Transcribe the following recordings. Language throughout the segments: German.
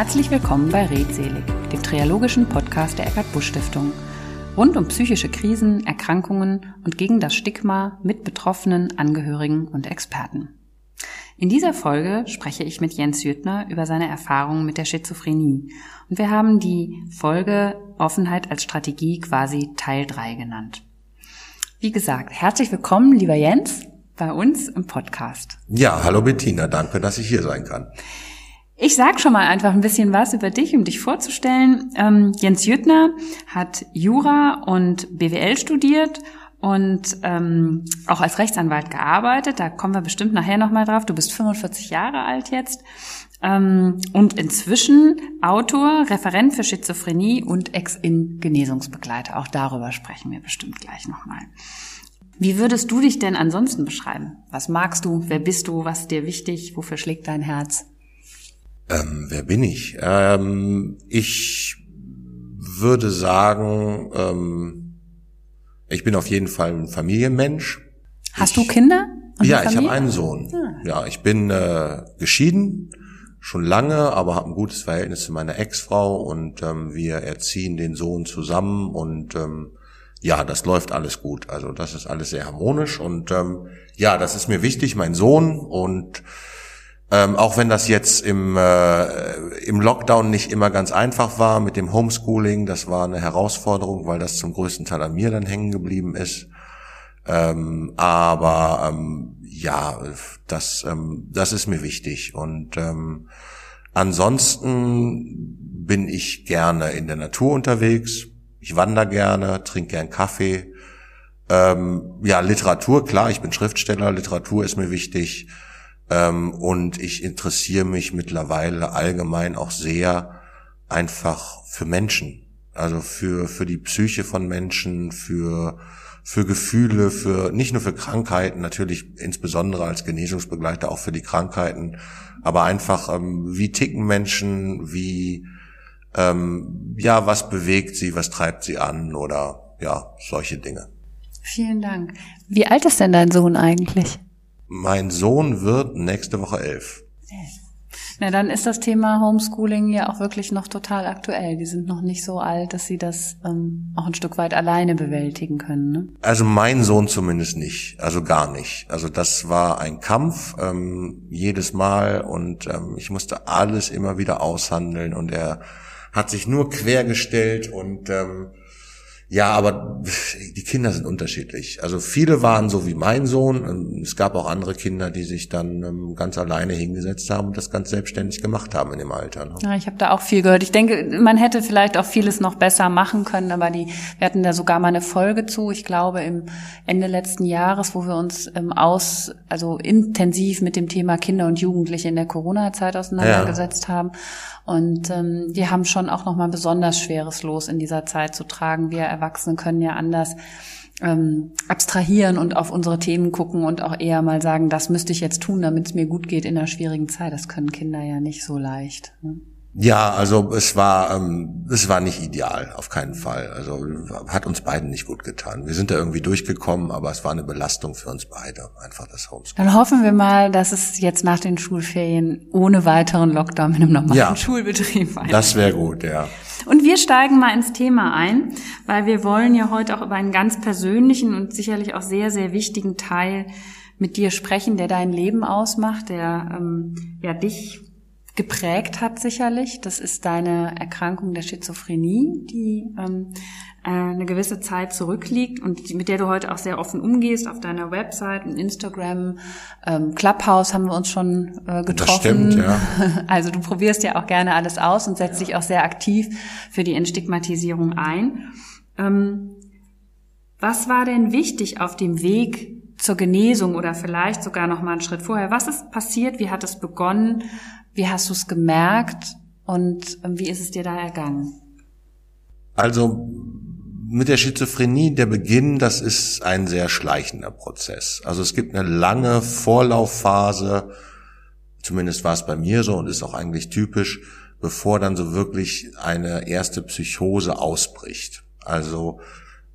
Herzlich willkommen bei Redselig, dem triologischen Podcast der Eckart Busch Stiftung. Rund um psychische Krisen, Erkrankungen und gegen das Stigma mit Betroffenen, Angehörigen und Experten. In dieser Folge spreche ich mit Jens Jüttner über seine Erfahrungen mit der Schizophrenie. Und wir haben die Folge Offenheit als Strategie quasi Teil 3 genannt. Wie gesagt, herzlich willkommen, lieber Jens, bei uns im Podcast. Ja, hallo Bettina, danke, dass ich hier sein kann. Ich sag schon mal einfach ein bisschen was über dich, um dich vorzustellen. Ähm, Jens Jüttner hat Jura und BWL studiert und ähm, auch als Rechtsanwalt gearbeitet. Da kommen wir bestimmt nachher nochmal drauf. Du bist 45 Jahre alt jetzt ähm, und inzwischen Autor, Referent für Schizophrenie und Ex-In-Genesungsbegleiter. Auch darüber sprechen wir bestimmt gleich nochmal. Wie würdest du dich denn ansonsten beschreiben? Was magst du? Wer bist du? Was ist dir wichtig? Wofür schlägt dein Herz? Ähm, wer bin ich? Ähm, ich würde sagen, ähm, ich bin auf jeden Fall ein Familienmensch. Hast ich, du Kinder? Ja, ich habe einen Sohn. Ah. Ja, ich bin äh, geschieden, schon lange, aber habe ein gutes Verhältnis zu meiner Ex-Frau und ähm, wir erziehen den Sohn zusammen und ähm, ja, das läuft alles gut. Also das ist alles sehr harmonisch und ähm, ja, das ist mir wichtig, mein Sohn und ähm, auch wenn das jetzt im, äh, im Lockdown nicht immer ganz einfach war mit dem Homeschooling, das war eine Herausforderung, weil das zum größten Teil an mir dann hängen geblieben ist. Ähm, aber ähm, ja, das, ähm, das ist mir wichtig. Und ähm, ansonsten bin ich gerne in der Natur unterwegs. Ich wandere gerne, trinke gern Kaffee. Ähm, ja, Literatur, klar, ich bin Schriftsteller, Literatur ist mir wichtig. Ähm, und ich interessiere mich mittlerweile allgemein auch sehr einfach für Menschen. Also für, für die Psyche von Menschen, für, für Gefühle, für, nicht nur für Krankheiten, natürlich insbesondere als Genesungsbegleiter auch für die Krankheiten, aber einfach, ähm, wie ticken Menschen, wie, ähm, ja, was bewegt sie, was treibt sie an oder, ja, solche Dinge. Vielen Dank. Wie alt ist denn dein Sohn eigentlich? Mein Sohn wird nächste Woche elf. Na, dann ist das Thema Homeschooling ja auch wirklich noch total aktuell. Die sind noch nicht so alt, dass sie das ähm, auch ein Stück weit alleine bewältigen können. Ne? Also mein Sohn zumindest nicht, also gar nicht. Also das war ein Kampf ähm, jedes Mal und ähm, ich musste alles immer wieder aushandeln und er hat sich nur quergestellt und ähm, ja, aber die Kinder sind unterschiedlich. Also viele waren so wie mein Sohn. Es gab auch andere Kinder, die sich dann ähm, ganz alleine hingesetzt haben und das ganz selbstständig gemacht haben in dem Alter. Ne? Ja, ich habe da auch viel gehört. Ich denke, man hätte vielleicht auch vieles noch besser machen können, aber die, wir hatten da sogar mal eine Folge zu, ich glaube im Ende letzten Jahres, wo wir uns ähm, aus, also intensiv mit dem Thema Kinder und Jugendliche in der Corona-Zeit auseinandergesetzt ja. haben. Und ähm, die haben schon auch nochmal besonders schweres Los in dieser Zeit zu tragen. Wir Erwachsene können ja anders ähm, abstrahieren und auf unsere Themen gucken und auch eher mal sagen, das müsste ich jetzt tun, damit es mir gut geht in einer schwierigen Zeit. Das können Kinder ja nicht so leicht. Ne? Ja, also es war ähm, es war nicht ideal, auf keinen Fall. Also hat uns beiden nicht gut getan. Wir sind da irgendwie durchgekommen, aber es war eine Belastung für uns beide, einfach das Homeschooling. Dann hoffen wir mal, dass es jetzt nach den Schulferien ohne weiteren Lockdown in einem normalen ja, Schulbetrieb weitergeht. Das wäre gut, ja. Und wir steigen mal ins Thema ein, weil wir wollen ja heute auch über einen ganz persönlichen und sicherlich auch sehr, sehr wichtigen Teil mit dir sprechen, der dein Leben ausmacht, der ähm, ja dich geprägt hat sicherlich. Das ist deine Erkrankung der Schizophrenie, die ähm, äh, eine gewisse Zeit zurückliegt und mit der du heute auch sehr offen umgehst auf deiner Website und Instagram. Ähm, Clubhouse haben wir uns schon äh, getroffen. Das stimmt, ja. Also du probierst ja auch gerne alles aus und setzt ja. dich auch sehr aktiv für die Entstigmatisierung ein. Ähm, was war denn wichtig auf dem Weg zur Genesung oder vielleicht sogar noch mal einen Schritt vorher? Was ist passiert? Wie hat es begonnen? Wie hast du es gemerkt und ähm, wie ist es dir da ergangen? Also mit der Schizophrenie, der Beginn, das ist ein sehr schleichender Prozess. Also es gibt eine lange Vorlaufphase, zumindest war es bei mir so und ist auch eigentlich typisch, bevor dann so wirklich eine erste Psychose ausbricht. Also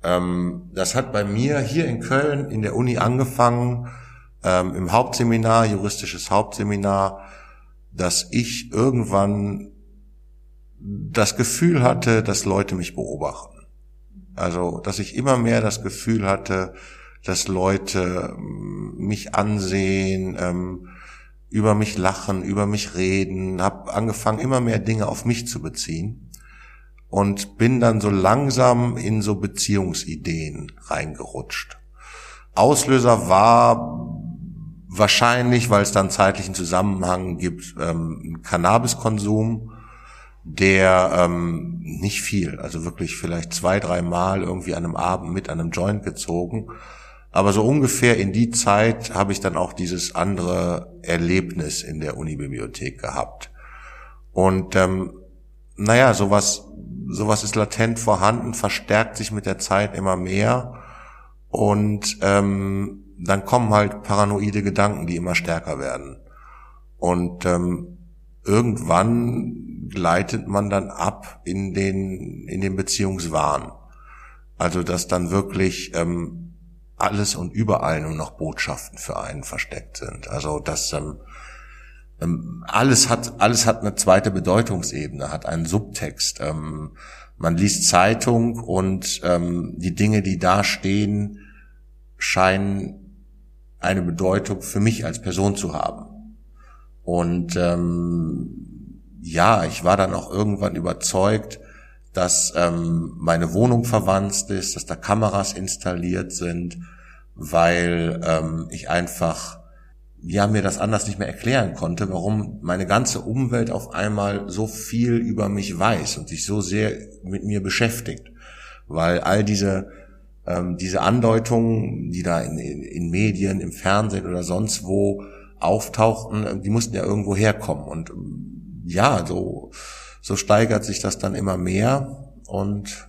ähm, das hat bei mir hier in Köln in der Uni angefangen, ähm, im Hauptseminar, juristisches Hauptseminar, dass ich irgendwann das Gefühl hatte, dass Leute mich beobachten. Also, dass ich immer mehr das Gefühl hatte, dass Leute ähm, mich ansehen, ähm, über mich lachen, über mich reden, habe angefangen, immer mehr Dinge auf mich zu beziehen und bin dann so langsam in so Beziehungsideen reingerutscht. Auslöser war wahrscheinlich, weil es dann zeitlichen Zusammenhang gibt, ähm, Cannabiskonsum, der ähm, nicht viel, also wirklich vielleicht zwei, drei Mal irgendwie an einem Abend mit einem Joint gezogen. Aber so ungefähr in die Zeit habe ich dann auch dieses andere Erlebnis in der Unibibliothek gehabt. Und ähm, naja, sowas, sowas ist latent vorhanden, verstärkt sich mit der Zeit immer mehr. Und ähm, dann kommen halt paranoide Gedanken, die immer stärker werden. Und ähm, irgendwann gleitet man dann ab in den, in den Beziehungswahn. Also dass dann wirklich ähm, alles und überall nur noch Botschaften für einen versteckt sind. Also dass ähm, ähm, alles hat alles hat eine zweite Bedeutungsebene, hat einen Subtext. Ähm, man liest Zeitung und ähm, die Dinge, die da stehen, scheinen eine Bedeutung für mich als Person zu haben. Und ähm, ja, ich war dann auch irgendwann überzeugt, dass ähm, meine Wohnung verwandt ist, dass da Kameras installiert sind, weil ähm, ich einfach ja mir das anders nicht mehr erklären konnte, warum meine ganze Umwelt auf einmal so viel über mich weiß und sich so sehr mit mir beschäftigt, weil all diese ähm, diese Andeutungen, die da in, in, in Medien, im Fernsehen oder sonst wo auftauchten, äh, die mussten ja irgendwo herkommen. Und ähm, ja, so, so steigert sich das dann immer mehr und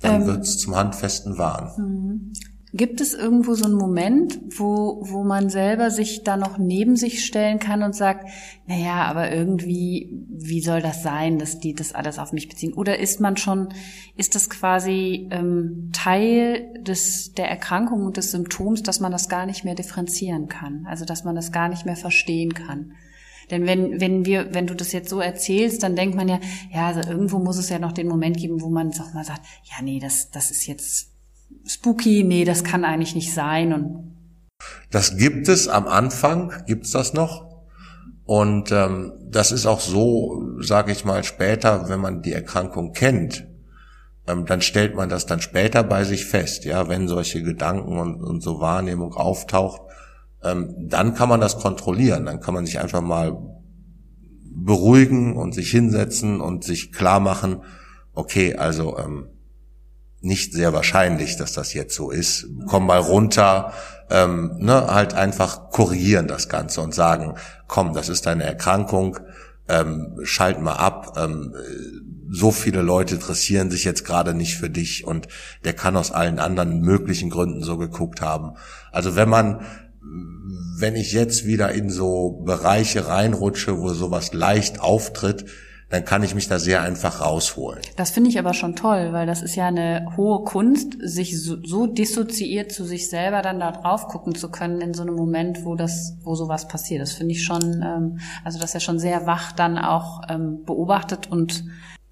dann ähm, wird's zum handfesten Wahn. Gibt es irgendwo so einen Moment, wo, wo man selber sich da noch neben sich stellen kann und sagt, naja, aber irgendwie, wie soll das sein, dass die das alles auf mich beziehen? Oder ist man schon, ist das quasi ähm, Teil des, der Erkrankung und des Symptoms, dass man das gar nicht mehr differenzieren kann? Also, dass man das gar nicht mehr verstehen kann? Denn wenn, wenn wir, wenn du das jetzt so erzählst, dann denkt man ja, ja, also irgendwo muss es ja noch den Moment geben, wo man auch mal sagt, ja, nee, das, das ist jetzt spooky, nee, das kann eigentlich nicht sein. Und das gibt es am Anfang, gibt's das noch. Und ähm, das ist auch so, sage ich mal, später, wenn man die Erkrankung kennt, ähm, dann stellt man das dann später bei sich fest. Ja, wenn solche Gedanken und, und so Wahrnehmung auftaucht, ähm, dann kann man das kontrollieren. Dann kann man sich einfach mal beruhigen und sich hinsetzen und sich klar machen, okay, also ähm, nicht sehr wahrscheinlich, dass das jetzt so ist. Komm mal runter, ähm, ne, halt einfach korrigieren das Ganze und sagen, komm, das ist deine Erkrankung, ähm, schalt mal ab. Ähm, so viele Leute interessieren sich jetzt gerade nicht für dich und der kann aus allen anderen möglichen Gründen so geguckt haben. Also wenn man, wenn ich jetzt wieder in so Bereiche reinrutsche, wo sowas leicht auftritt, dann kann ich mich da sehr einfach rausholen. Das finde ich aber schon toll, weil das ist ja eine hohe Kunst, sich so, so dissoziiert zu sich selber dann da drauf gucken zu können in so einem Moment, wo das, wo sowas passiert. Das finde ich schon, ähm, also das ist ja schon sehr wach dann auch ähm, beobachtet und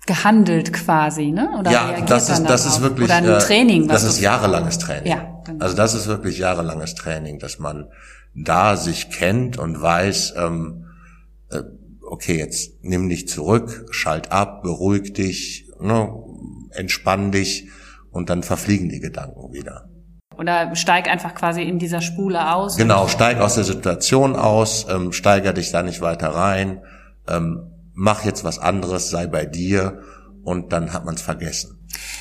gehandelt quasi, ne? Oder ja, das ist das ist wirklich oder ein äh, Training. das ist jahrelanges Training. Ja, genau. Also das ist wirklich jahrelanges Training, dass man da sich kennt und weiß, ähm, äh, okay, jetzt nimm dich zurück, schalt ab, beruhig dich, ne, entspann dich und dann verfliegen die Gedanken wieder. Oder steig einfach quasi in dieser Spule aus. Genau, steig aus der Situation aus, ähm, steiger dich da nicht weiter rein, ähm, mach jetzt was anderes, sei bei dir und dann hat man es vergessen.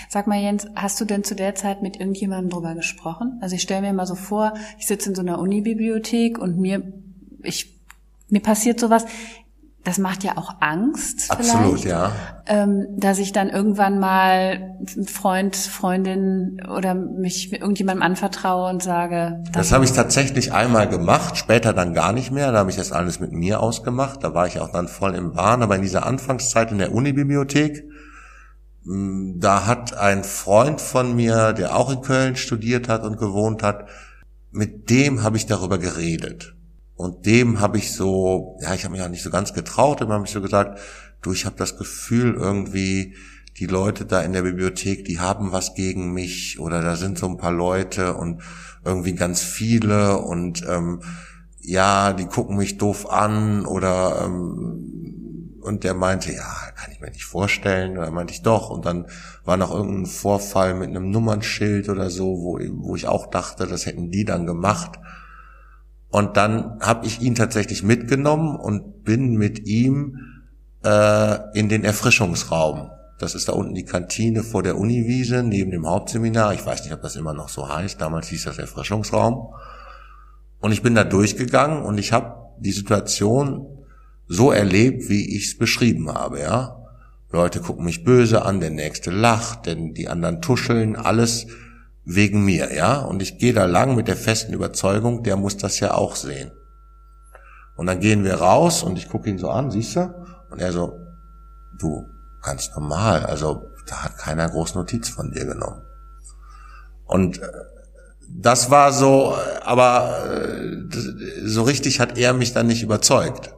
Sag mal, Jens, hast du denn zu der Zeit mit irgendjemandem drüber gesprochen? Also ich stelle mir mal so vor, ich sitze in so einer Unibibliothek und mir, ich, mir passiert sowas das macht ja auch Angst. Absolut, ja. Ähm, dass ich dann irgendwann mal Freund, Freundin oder mich irgendjemandem anvertraue und sage. Das, habe ich tatsächlich einmal gemacht, später dann gar nicht mehr. Da habe ich das alles mit mir ausgemacht. Da war ich auch dann voll im Wahn. Aber in dieser Anfangszeit in der Unibibliothek, hm, da hat ein Freund von mir, der auch in Köln studiert hat und gewohnt hat, mit dem habe ich darüber geredet. Und dem habe ich so, ja, ich habe mich auch nicht so ganz getraut, immer habe ich so gesagt, du, ich habe das Gefühl irgendwie, die Leute da in der Bibliothek, die haben was gegen mich oder da sind so ein paar Leute und irgendwie ganz viele und ähm, ja, die gucken mich doof an oder ähm, und der meinte, ja, kann ich mir nicht vorstellen. Oder meinte ich doch. Und dann war noch irgendein Vorfall mit einem Nummernschild oder so, wo, wo ich auch dachte, das hätten die dann gemacht. Und dann habe ich ihn tatsächlich mitgenommen und bin mit ihm äh, in den Erfrischungsraum. Das ist da unten die Kantine vor der Uniwiese neben dem Hauptseminar. Ich weiß nicht, ob das immer noch so heißt. Damals hieß das Erfrischungsraum. Und ich bin da durchgegangen und ich habe die Situation so erlebt, wie ich es beschrieben habe, ja. Leute gucken mich böse an, der nächste lacht, denn die anderen tuscheln, alles wegen mir, ja. Und ich gehe da lang mit der festen Überzeugung, der muss das ja auch sehen. Und dann gehen wir raus und ich gucke ihn so an, siehst du? Und er so, du, ganz normal, also da hat keiner groß Notiz von dir genommen. Und äh, das war so, aber äh, so richtig hat er mich dann nicht überzeugt.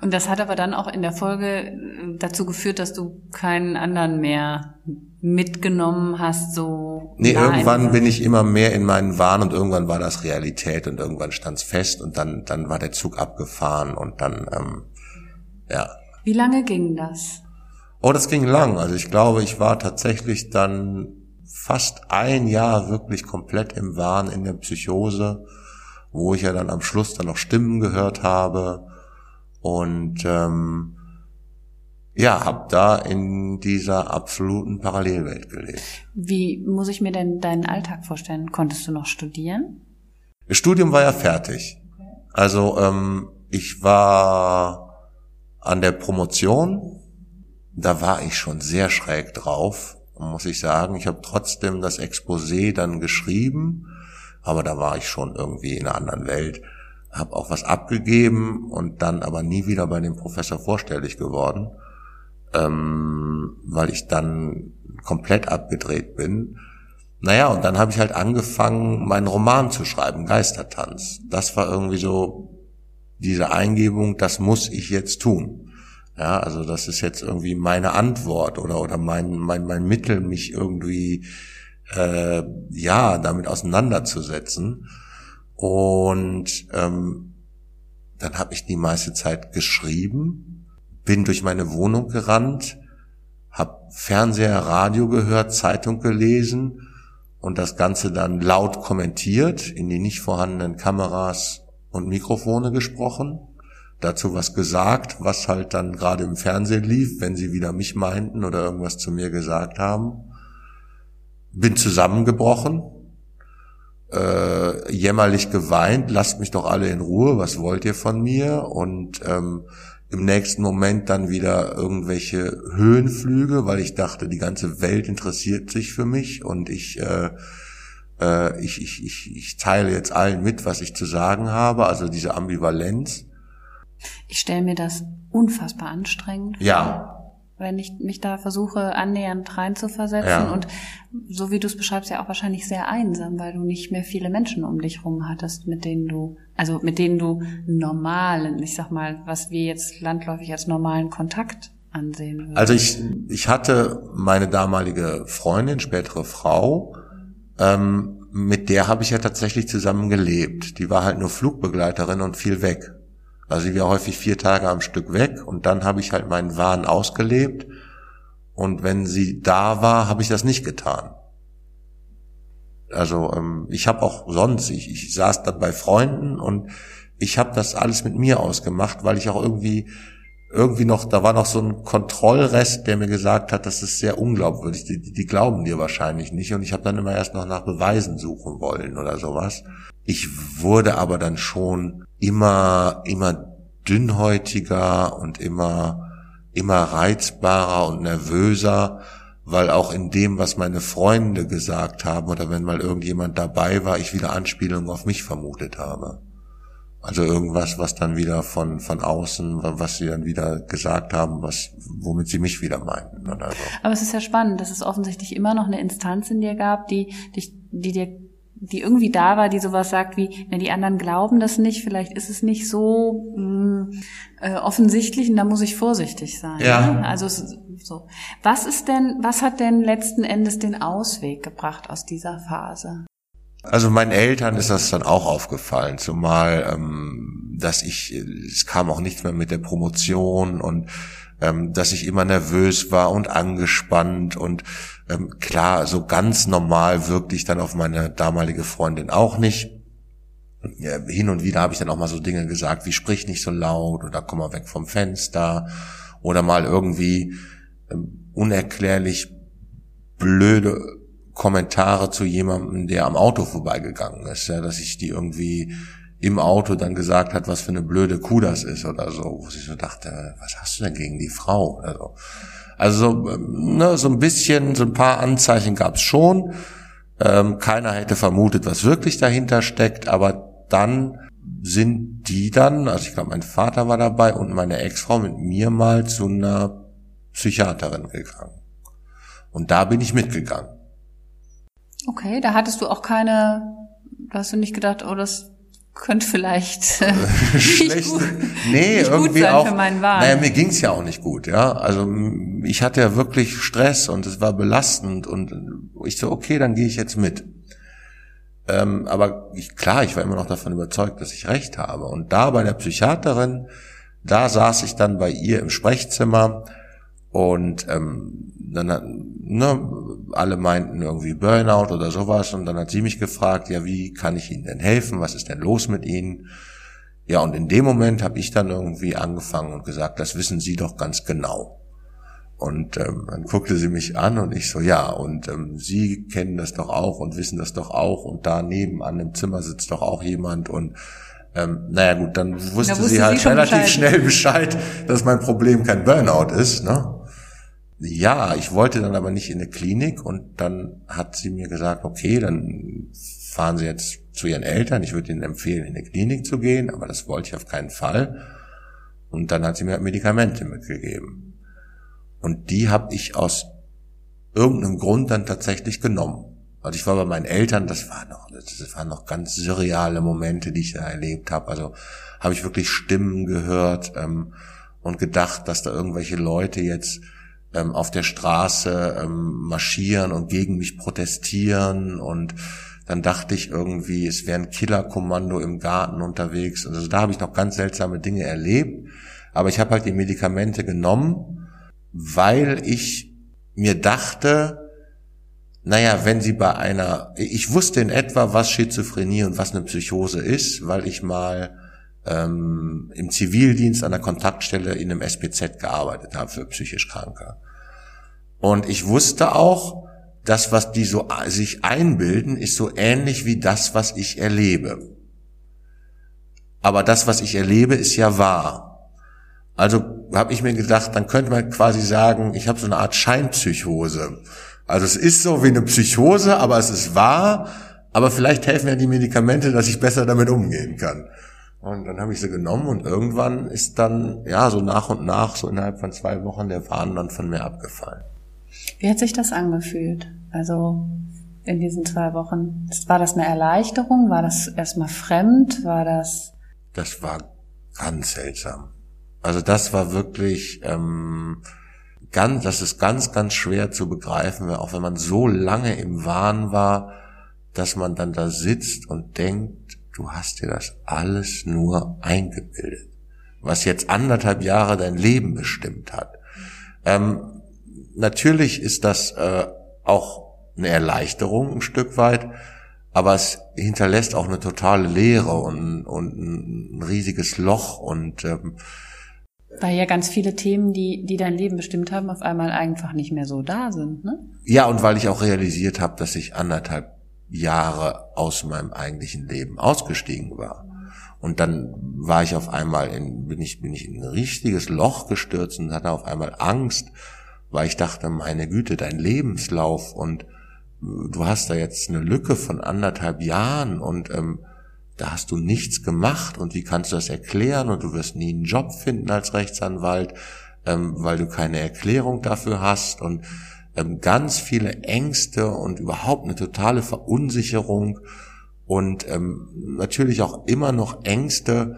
Und das hat aber dann auch in der Folge äh, dazu geführt, dass du keinen anderen mehr mitgenommen hast, so. Nee, irgendwann bin ich immer mehr in meinen Wahn und irgendwann war das Realität und irgendwann stand's fest und dann, dann war der Zug abgefahren und dann, ähm, ja. Wie lange ging das? Oh, das ging lang. Also ich glaube, ich war tatsächlich dann fast ein Jahr wirklich komplett im Wahn in der Psychose, wo ich ja dann am Schluss dann noch Stimmen gehört habe und ähm, ja, habe da in dieser absoluten Parallelwelt gelebt. Wie muss ich mir denn deinen Alltag vorstellen? Konntest du noch studieren? Das Studium war ja fertig. Also ähm, ich war an der Promotion, da war ich schon sehr schräg drauf muss ich sagen. Ich habe trotzdem das Exposé dann geschrieben, aber da war ich schon irgendwie in einer anderen Welt. Habe auch was abgegeben und dann aber nie wieder bei dem Professor vorstellig geworden, ähm, weil ich dann komplett abgedreht bin. Naja, und dann habe ich halt angefangen, meinen Roman zu schreiben, Geistertanz. Das war irgendwie so diese Eingebung, das muss ich jetzt tun. Ja, also das ist jetzt irgendwie meine Antwort oder oder mein mein mein Mittel, mich irgendwie äh, ja damit auseinanderzusetzen. Und ähm, dann habe ich die meiste Zeit geschrieben, bin durch meine Wohnung gerannt, habe Fernseher, Radio gehört, Zeitung gelesen und das Ganze dann laut kommentiert, in die nicht vorhandenen Kameras und Mikrofone gesprochen dazu was gesagt, was halt dann gerade im Fernsehen lief, wenn sie wieder mich meinten oder irgendwas zu mir gesagt haben. Bin zusammengebrochen, äh, jämmerlich geweint, lasst mich doch alle in Ruhe, was wollt ihr von mir? Und ähm, im nächsten Moment dann wieder irgendwelche Höhenflüge, weil ich dachte, die ganze Welt interessiert sich für mich und ich äh, äh ich, ich, ich, ich teile jetzt allen mit, was ich zu sagen habe, also diese Ambivalenz. Ich stelle mir das unfassbar anstrengend. Ja. Wenn ich mich da versuche, annähernd reinzuversetzen ja. und so wie du es beschreibst, ja auch wahrscheinlich sehr einsam, weil du nicht mehr viele Menschen um dich rum hattest, mit denen du, also mit denen du normalen, ich sag mal, was wir jetzt landläufig als normalen Kontakt ansehen würden. Also ich, ich hatte meine damalige Freundin, spätere Frau, ähm, mit der habe ich ja tatsächlich zusammen gelebt. Die war halt nur Flugbegleiterin und viel weg. Also ich war häufig vier Tage am Stück weg und dann habe ich halt meinen Wahn ausgelebt. Und wenn sie da war, habe ich das nicht getan. Also ähm, ich habe auch sonst, ich, ich saß dann bei Freunden und ich habe das alles mit mir ausgemacht, weil ich auch irgendwie irgendwie noch, da war noch so ein Kontrollrest, der mir gesagt hat, das ist sehr unglaubwürdig, die, die glauben dir wahrscheinlich nicht. Und ich habe dann immer erst noch nach Beweisen suchen wollen oder sowas. Ich wurde aber dann schon immer, immer dünnhäutiger und immer, immer reizbarer und nervöser, weil auch in dem, was meine Freunde gesagt haben oder wenn mal irgendjemand dabei war, ich wieder Anspielungen auf mich vermutet habe. Also irgendwas, was dann wieder von, von außen, was sie dann wieder gesagt haben, was, womit sie mich wieder meinten oder so. Aber es ist ja spannend, dass es offensichtlich immer noch eine Instanz in dir gab, die dich, die dir die irgendwie da war, die sowas sagt wie, wenn die anderen glauben das nicht, vielleicht ist es nicht so mh, mm, äh, offensichtlich und da muss ich vorsichtig sein. Ja. Ne? Also so. Was ist denn, was hat denn letzten Endes den Ausweg gebracht aus dieser Phase? Also meinen Eltern ist das dann auch aufgefallen, zumal ähm, dass ich, es kam auch nichts mehr mit der Promotion und ähm, dass ich immer nervös war und angespannt und ähm, klar, so ganz normal wirkte ich dann auf meine damalige Freundin auch nicht. Ja, hin und wieder habe ich dann auch mal so Dinge gesagt, wie sprich nicht so laut oder komm mal weg vom Fenster oder mal irgendwie ähm, unerklärlich blöde Kommentare zu jemandem, der am Auto vorbeigegangen ist, ja, dass ich die irgendwie im Auto dann gesagt hat, was für eine blöde Kuh das ist oder so, wo ich so dachte, was hast du denn gegen die Frau? Also, also ne, so ein bisschen, so ein paar Anzeichen gab es schon. Ähm, keiner hätte vermutet, was wirklich dahinter steckt, aber dann sind die dann, also ich glaube, mein Vater war dabei und meine Ex-Frau mit mir mal zu einer Psychiaterin gegangen. Und da bin ich mitgegangen. Okay, da hattest du auch keine, da hast du nicht gedacht, oh, das könnte vielleicht äh, schlecht. Gut, nee, irgendwie auch. Naja, mir ging's ja auch nicht gut, ja. Also ich hatte ja wirklich Stress und es war belastend und ich so, okay, dann gehe ich jetzt mit. Ähm, aber ich, klar, ich war immer noch davon überzeugt, dass ich recht habe. Und da bei der Psychiaterin, da saß ich dann bei ihr im Sprechzimmer und ähm, dann hat, ne, alle meinten irgendwie Burnout oder sowas und dann hat sie mich gefragt, ja, wie kann ich Ihnen denn helfen? Was ist denn los mit Ihnen? Ja, und in dem Moment habe ich dann irgendwie angefangen und gesagt, das wissen Sie doch ganz genau. Und ähm, dann guckte sie mich an und ich so, ja, und ähm, Sie kennen das doch auch und wissen das doch auch und da nebenan im Zimmer sitzt doch auch jemand und ähm, naja gut, dann wusste, da wusste sie halt sie relativ Bescheid. schnell Bescheid, dass mein Problem kein Burnout ist. Ne? Ja, ich wollte dann aber nicht in eine Klinik und dann hat sie mir gesagt, okay, dann fahren Sie jetzt zu Ihren Eltern. Ich würde Ihnen empfehlen, in eine Klinik zu gehen, aber das wollte ich auf keinen Fall. Und dann hat sie mir Medikamente mitgegeben. Und die habe ich aus irgendeinem Grund dann tatsächlich genommen. Also ich war bei meinen Eltern, das war noch, das waren noch ganz surreale Momente, die ich da erlebt habe. Also habe ich wirklich Stimmen gehört ähm, und gedacht, dass da irgendwelche Leute jetzt ähm, auf der Straße ähm, marschieren und gegen mich protestieren und dann dachte ich irgendwie, es wäre ein Killerkommando im Garten unterwegs. Also da habe ich noch ganz seltsame Dinge erlebt. Aber ich habe halt die Medikamente genommen, weil ich mir dachte, naja, wenn sie bei einer, ich wusste in etwa, was Schizophrenie und was eine Psychose ist, weil ich mal ähm, im Zivildienst an der Kontaktstelle in einem SPZ gearbeitet habe für psychisch Kranke. Und ich wusste auch, das, was die so sich einbilden, ist so ähnlich wie das, was ich erlebe. Aber das, was ich erlebe, ist ja wahr. Also habe ich mir gedacht, dann könnte man quasi sagen, ich habe so eine Art Scheinpsychose. Also es ist so wie eine Psychose, aber es ist wahr. Aber vielleicht helfen ja die Medikamente, dass ich besser damit umgehen kann. Und dann habe ich sie genommen und irgendwann ist dann, ja, so nach und nach, so innerhalb von zwei Wochen, der Wahn dann von mir abgefallen. Wie hat sich das angefühlt? Also in diesen zwei Wochen. War das eine Erleichterung? War das erstmal fremd? War das? Das war ganz seltsam. Also das war wirklich ähm, ganz, das ist ganz, ganz schwer zu begreifen, auch wenn man so lange im Wahn war, dass man dann da sitzt und denkt, du hast dir das alles nur eingebildet, was jetzt anderthalb Jahre dein Leben bestimmt hat. Ähm, natürlich ist das äh, auch eine Erleichterung ein Stück weit, aber es hinterlässt auch eine totale Leere und, und ein riesiges Loch und ähm, weil ja ganz viele Themen, die, die dein Leben bestimmt haben, auf einmal einfach nicht mehr so da sind, ne? Ja, und weil ich auch realisiert habe, dass ich anderthalb Jahre aus meinem eigentlichen Leben ausgestiegen war. Und dann war ich auf einmal in, bin ich, bin ich in ein richtiges Loch gestürzt und hatte auf einmal Angst, weil ich dachte, meine Güte, dein Lebenslauf und du hast da jetzt eine Lücke von anderthalb Jahren und ähm, da hast du nichts gemacht und wie kannst du das erklären und du wirst nie einen Job finden als Rechtsanwalt, ähm, weil du keine Erklärung dafür hast und ganz viele Ängste und überhaupt eine totale Verunsicherung und ähm, natürlich auch immer noch Ängste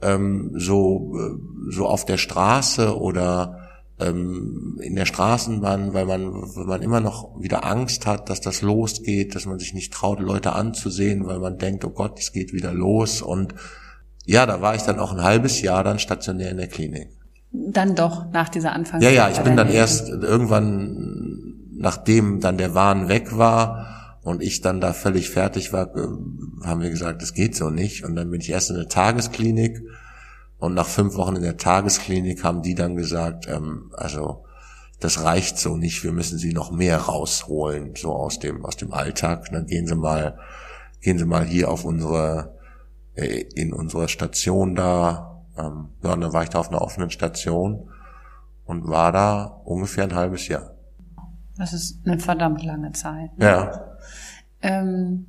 ähm, so äh, so auf der Straße oder ähm, in der Straßenbahn, weil man weil man immer noch wieder Angst hat, dass das losgeht, dass man sich nicht traut, Leute anzusehen, weil man denkt, oh Gott, es geht wieder los und ja, da war ich dann auch ein halbes Jahr dann stationär in der Klinik. Dann doch nach dieser Anfang. Ja, ja, ich bin dann erst irgendwann, nachdem dann der Wahn weg war und ich dann da völlig fertig war, äh, haben wir gesagt, das geht so nicht. Und dann bin ich erst in der Tagesklinik und nach fünf Wochen in der Tagesklinik haben die dann gesagt, ähm, also das reicht so nicht, wir müssen sie noch mehr rausholen, so aus dem aus dem Alltag. dann gehen sie mal, gehen sie mal hier auf unsere äh, in unserer Station da ähm, ja, und dann war ich da auf einer offenen Station und war da ungefähr ein halbes Jahr. Das ist eine verdammt lange Zeit. Ne? Ja. Ähm,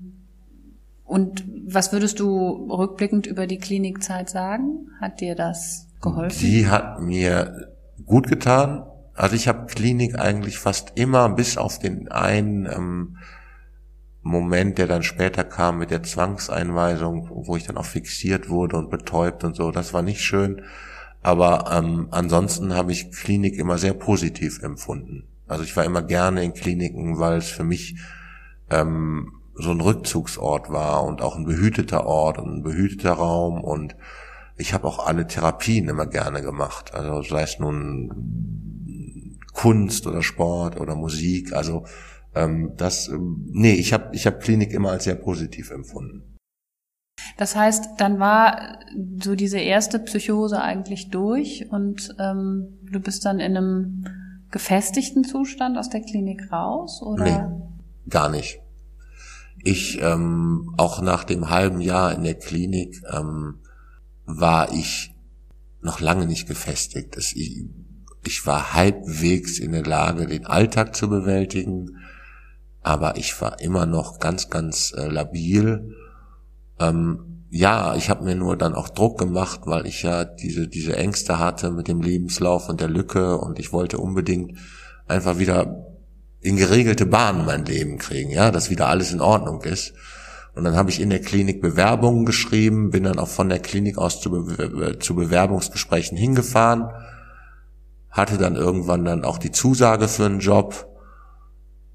und was würdest du rückblickend über die Klinikzeit sagen? Hat dir das geholfen? Die hat mir gut getan. Also ich habe Klinik eigentlich fast immer, bis auf den einen ähm, Moment, der dann später kam mit der Zwangseinweisung, wo ich dann auch fixiert wurde und betäubt und so, das war nicht schön. Aber ähm, ansonsten habe ich Klinik immer sehr positiv empfunden. Also ich war immer gerne in Kliniken, weil es für mich ähm, so ein Rückzugsort war und auch ein behüteter Ort und ein behüteter Raum und ich habe auch alle Therapien immer gerne gemacht. Also sei es nun Kunst oder Sport oder Musik. Also ähm, das, ähm, nee, ich habe ich hab Klinik immer als sehr positiv empfunden. Das heißt, dann war so diese erste Psychose eigentlich durch und ähm, du bist dann in einem gefestigten Zustand aus der Klinik raus, oder? Nee, gar nicht. Ich, ähm, auch nach dem halben Jahr in der Klinik, ähm, war ich noch lange nicht gefestigt. Ich, ich war halbwegs in der Lage, den Alltag zu bewältigen aber ich war immer noch ganz, ganz äh, labil. Ähm, ja, ich habe mir nur dann auch Druck gemacht, weil ich ja diese, diese Ängste hatte mit dem Lebenslauf und der Lücke und ich wollte unbedingt einfach wieder in geregelte Bahnen mein Leben kriegen, ja, dass wieder alles in Ordnung ist. Und dann habe ich in der Klinik Bewerbungen geschrieben, bin dann auch von der Klinik aus zu, Be zu Bewerbungsgesprächen hingefahren, hatte dann irgendwann dann auch die Zusage für einen Job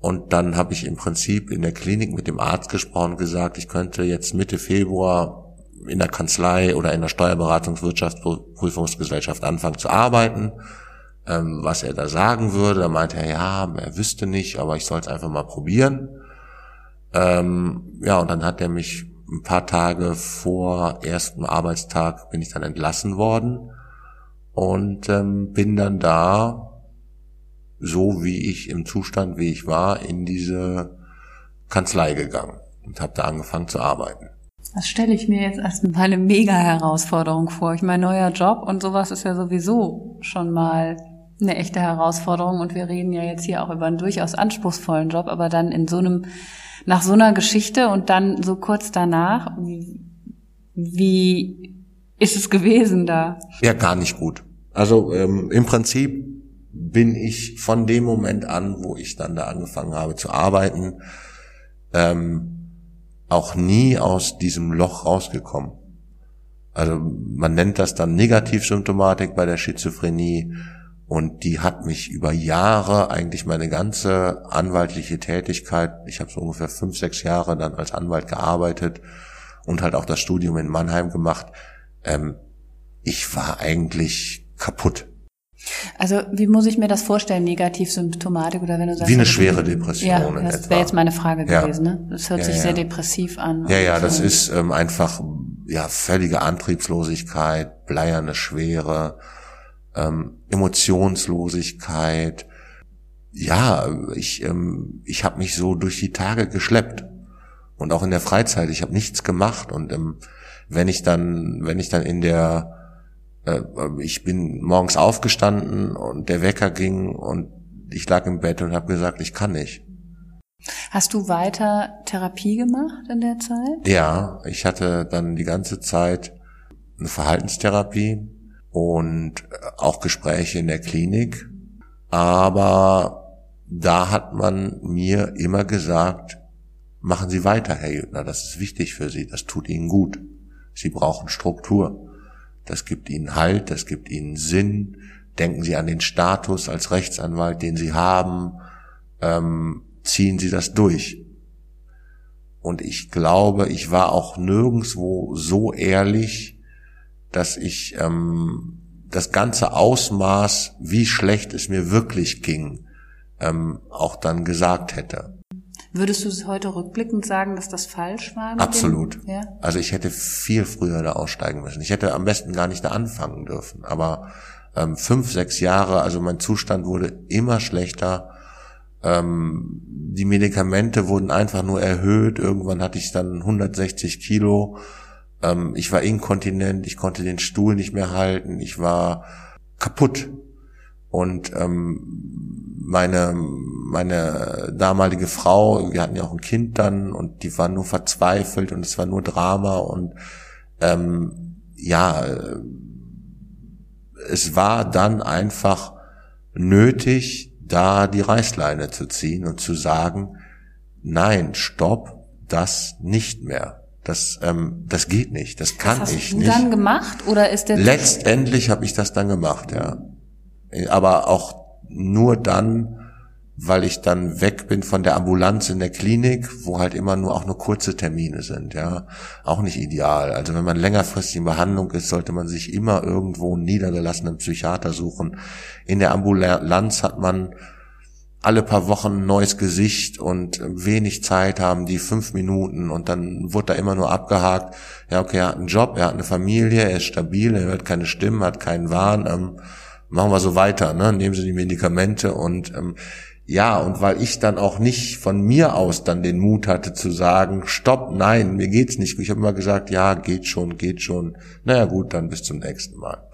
und dann habe ich im Prinzip in der Klinik mit dem Arzt gesprochen und gesagt, ich könnte jetzt Mitte Februar in der Kanzlei oder in der Steuerberatungs-Wirtschaftsprüfungsgesellschaft anfangen zu arbeiten. Ähm, was er da sagen würde, da meinte er, ja, er wüsste nicht, aber ich soll es einfach mal probieren. Ähm, ja, und dann hat er mich ein paar Tage vor ersten Arbeitstag bin ich dann entlassen worden und ähm, bin dann da so wie ich im Zustand, wie ich war, in diese Kanzlei gegangen und habe da angefangen zu arbeiten. Das stelle ich mir jetzt als eine mega Herausforderung vor. Ich meine, neuer Job und sowas ist ja sowieso schon mal eine echte Herausforderung und wir reden ja jetzt hier auch über einen durchaus anspruchsvollen Job, aber dann in so einem, nach so einer Geschichte und dann so kurz danach, wie, wie ist es gewesen da? Ja, gar nicht gut. Also ähm, im Prinzip bin ich von dem Moment an, wo ich dann da angefangen habe zu arbeiten, ähm, auch nie aus diesem Loch rausgekommen. Also man nennt das dann Negativsymptomatik bei der Schizophrenie und die hat mich über Jahre, eigentlich meine ganze anwaltliche Tätigkeit, ich habe so ungefähr fünf, sechs Jahre dann als Anwalt gearbeitet und halt auch das Studium in Mannheim gemacht. Ähm, ich war eigentlich kaputt. Also wie muss ich mir das vorstellen, Negativsymptomatik oder wenn du sagst... Wie eine schwere Depression Ja, das wäre jetzt meine Frage ja. gewesen. Ne? Das hört ja, sich ja. sehr depressiv an. Ja, ja, das ist ähm, einfach ja völlige Antriebslosigkeit, bleierne Schwere, ähm, Emotionslosigkeit. Ja, ich, ähm, ich habe mich so durch die Tage geschleppt. Und auch in der Freizeit, ich habe nichts gemacht. Und ähm, wenn ich dann, wenn ich dann in der ich bin morgens aufgestanden und der Wecker ging und ich lag im Bett und habe gesagt, ich kann nicht. Hast du weiter Therapie gemacht in der Zeit? Ja, ich hatte dann die ganze Zeit eine Verhaltenstherapie und auch Gespräche in der Klinik. Aber da hat man mir immer gesagt, machen Sie weiter, Herr Jüttner, das ist wichtig für Sie, das tut Ihnen gut. Sie brauchen Struktur. Das gibt Ihnen Halt, das gibt Ihnen Sinn. Denken Sie an den Status als Rechtsanwalt, den Sie haben. Ähm, ziehen Sie das durch. Und ich glaube, ich war auch nirgendswo so ehrlich, dass ich ähm, das ganze Ausmaß, wie schlecht es mir wirklich ging, ähm, auch dann gesagt hätte. Würdest du es heute rückblickend sagen, dass das falsch war? Absolut. ja? Also ich hätte viel früher da aussteigen müssen. Ich hätte am besten gar nicht da anfangen dürfen. Aber ähm, fünf, sechs Jahre, also mein Zustand wurde immer schlechter. Ähm, die Medikamente wurden einfach nur erhöht. Irgendwann hatte ich dann 160 Kilo. Ähm, ich war inkontinent, ich konnte den Stuhl nicht mehr halten, ich war kaputt. Und ähm, meine, meine damalige Frau, wir hatten ja auch ein Kind dann und die war nur verzweifelt und es war nur Drama und ähm, ja, äh, es war dann einfach nötig, da die Reißleine zu ziehen und zu sagen, nein, stopp, das nicht mehr. Das, ähm, das geht nicht, das kann das hast ich du nicht. dann gemacht oder ist der Letztendlich habe ich das dann gemacht, ja. Aber auch nur dann, weil ich dann weg bin von der Ambulanz in der Klinik, wo halt immer nur auch nur kurze Termine sind, ja. Auch nicht ideal. Also wenn man längerfristig in Behandlung ist, sollte man sich immer irgendwo einen niedergelassenen Psychiater suchen. In der Ambulanz hat man alle paar Wochen ein neues Gesicht und wenig Zeit haben die fünf Minuten und dann wird da immer nur abgehakt, ja okay, er hat einen Job, er hat eine Familie, er ist stabil, er hört keine Stimmen, hat keinen Wahn, ähm, machen wir so weiter, ne? nehmen Sie die Medikamente und ähm, ja, und weil ich dann auch nicht von mir aus dann den Mut hatte zu sagen, stopp, nein, mir geht's nicht. Ich habe immer gesagt, ja, geht schon, geht schon. Naja gut, dann bis zum nächsten Mal.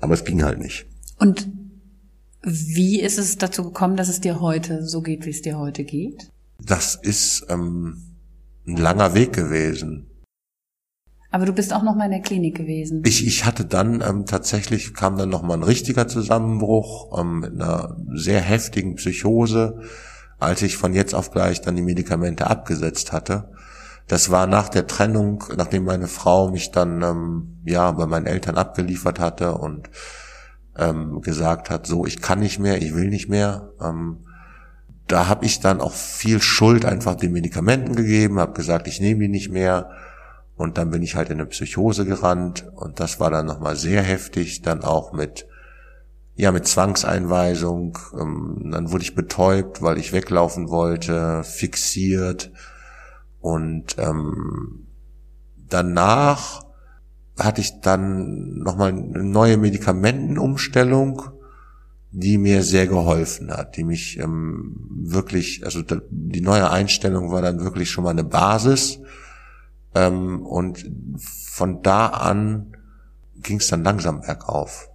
Aber es ging halt nicht. Und wie ist es dazu gekommen, dass es dir heute so geht, wie es dir heute geht? Das ist ähm, ein langer Weg gewesen. Aber du bist auch noch mal in der Klinik gewesen. Ich, ich hatte dann ähm, tatsächlich kam dann noch mal ein richtiger Zusammenbruch ähm, mit einer sehr heftigen Psychose, als ich von jetzt auf gleich dann die Medikamente abgesetzt hatte. Das war nach der Trennung, nachdem meine Frau mich dann ähm, ja bei meinen Eltern abgeliefert hatte und ähm, gesagt hat, so ich kann nicht mehr, ich will nicht mehr. Ähm, da habe ich dann auch viel Schuld einfach den Medikamenten gegeben, habe gesagt, ich nehme die nicht mehr und dann bin ich halt in eine Psychose gerannt und das war dann nochmal sehr heftig, dann auch mit, ja, mit Zwangseinweisung. Ähm, dann wurde ich betäubt, weil ich weglaufen wollte, fixiert. Und ähm, danach hatte ich dann nochmal eine neue Medikamentenumstellung, die mir sehr geholfen hat, die mich ähm, wirklich, also die neue Einstellung war dann wirklich schon mal eine Basis ähm, und von da an ging es dann langsam bergauf.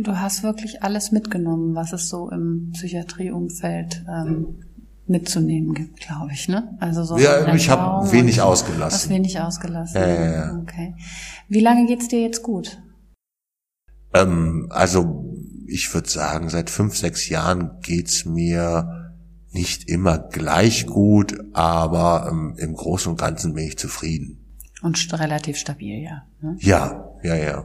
Du hast wirklich alles mitgenommen, was es so im Psychiatrieumfeld ähm, mitzunehmen gibt, glaube ich, ne? Also so ja, ich habe wenig ausgelassen. Hast wenig ausgelassen. Ja. Okay. Wie lange geht's dir jetzt gut? Ähm, also ich würde sagen, seit fünf, sechs Jahren geht's mir nicht immer gleich gut, aber ähm, im Großen und Ganzen bin ich zufrieden. Und relativ stabil, ja. Ne? Ja, ja, ja.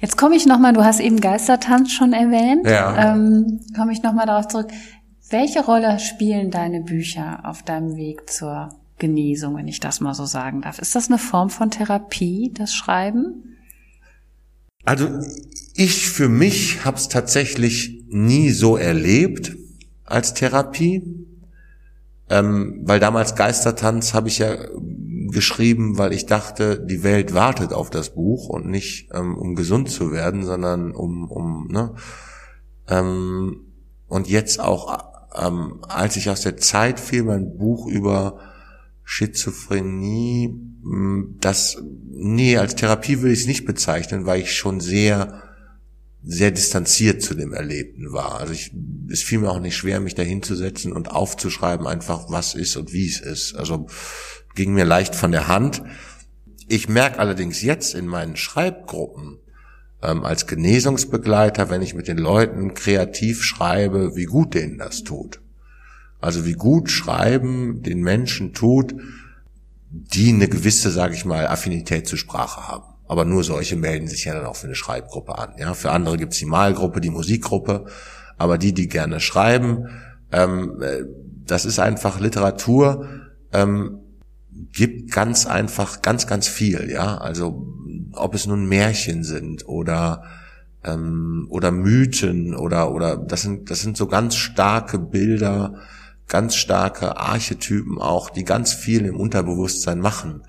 Jetzt komme ich nochmal, du hast eben Geistertanz schon erwähnt. Ja. Ähm, komme ich nochmal darauf zurück. Welche Rolle spielen deine Bücher auf deinem Weg zur Genesung, wenn ich das mal so sagen darf? Ist das eine Form von Therapie, das Schreiben? Also ich für mich habe es tatsächlich nie so erlebt als Therapie, ähm, weil damals Geistertanz habe ich ja geschrieben, weil ich dachte, die Welt wartet auf das Buch und nicht ähm, um gesund zu werden, sondern um um ne? Ähm, und jetzt auch ähm, als ich aus der Zeit fiel, mein Buch über Schizophrenie, das nee als Therapie will ich es nicht bezeichnen, weil ich schon sehr sehr distanziert zu dem Erlebten war. Also ich, es fiel mir auch nicht schwer, mich da hinzusetzen und aufzuschreiben, einfach was ist und wie es ist. Also ging mir leicht von der Hand. Ich merke allerdings jetzt in meinen Schreibgruppen ähm, als Genesungsbegleiter, wenn ich mit den Leuten kreativ schreibe, wie gut denen das tut. Also wie gut Schreiben den Menschen tut, die eine gewisse, sage ich mal, Affinität zur Sprache haben. Aber nur solche melden sich ja dann auch für eine Schreibgruppe an. Ja, für andere gibt's die Malgruppe, die Musikgruppe, aber die, die gerne schreiben, ähm, äh, das ist einfach Literatur, ähm, gibt ganz einfach ganz, ganz viel. Ja, also ob es nun Märchen sind oder ähm, oder Mythen oder oder das sind das sind so ganz starke Bilder, ganz starke Archetypen auch, die ganz viel im Unterbewusstsein machen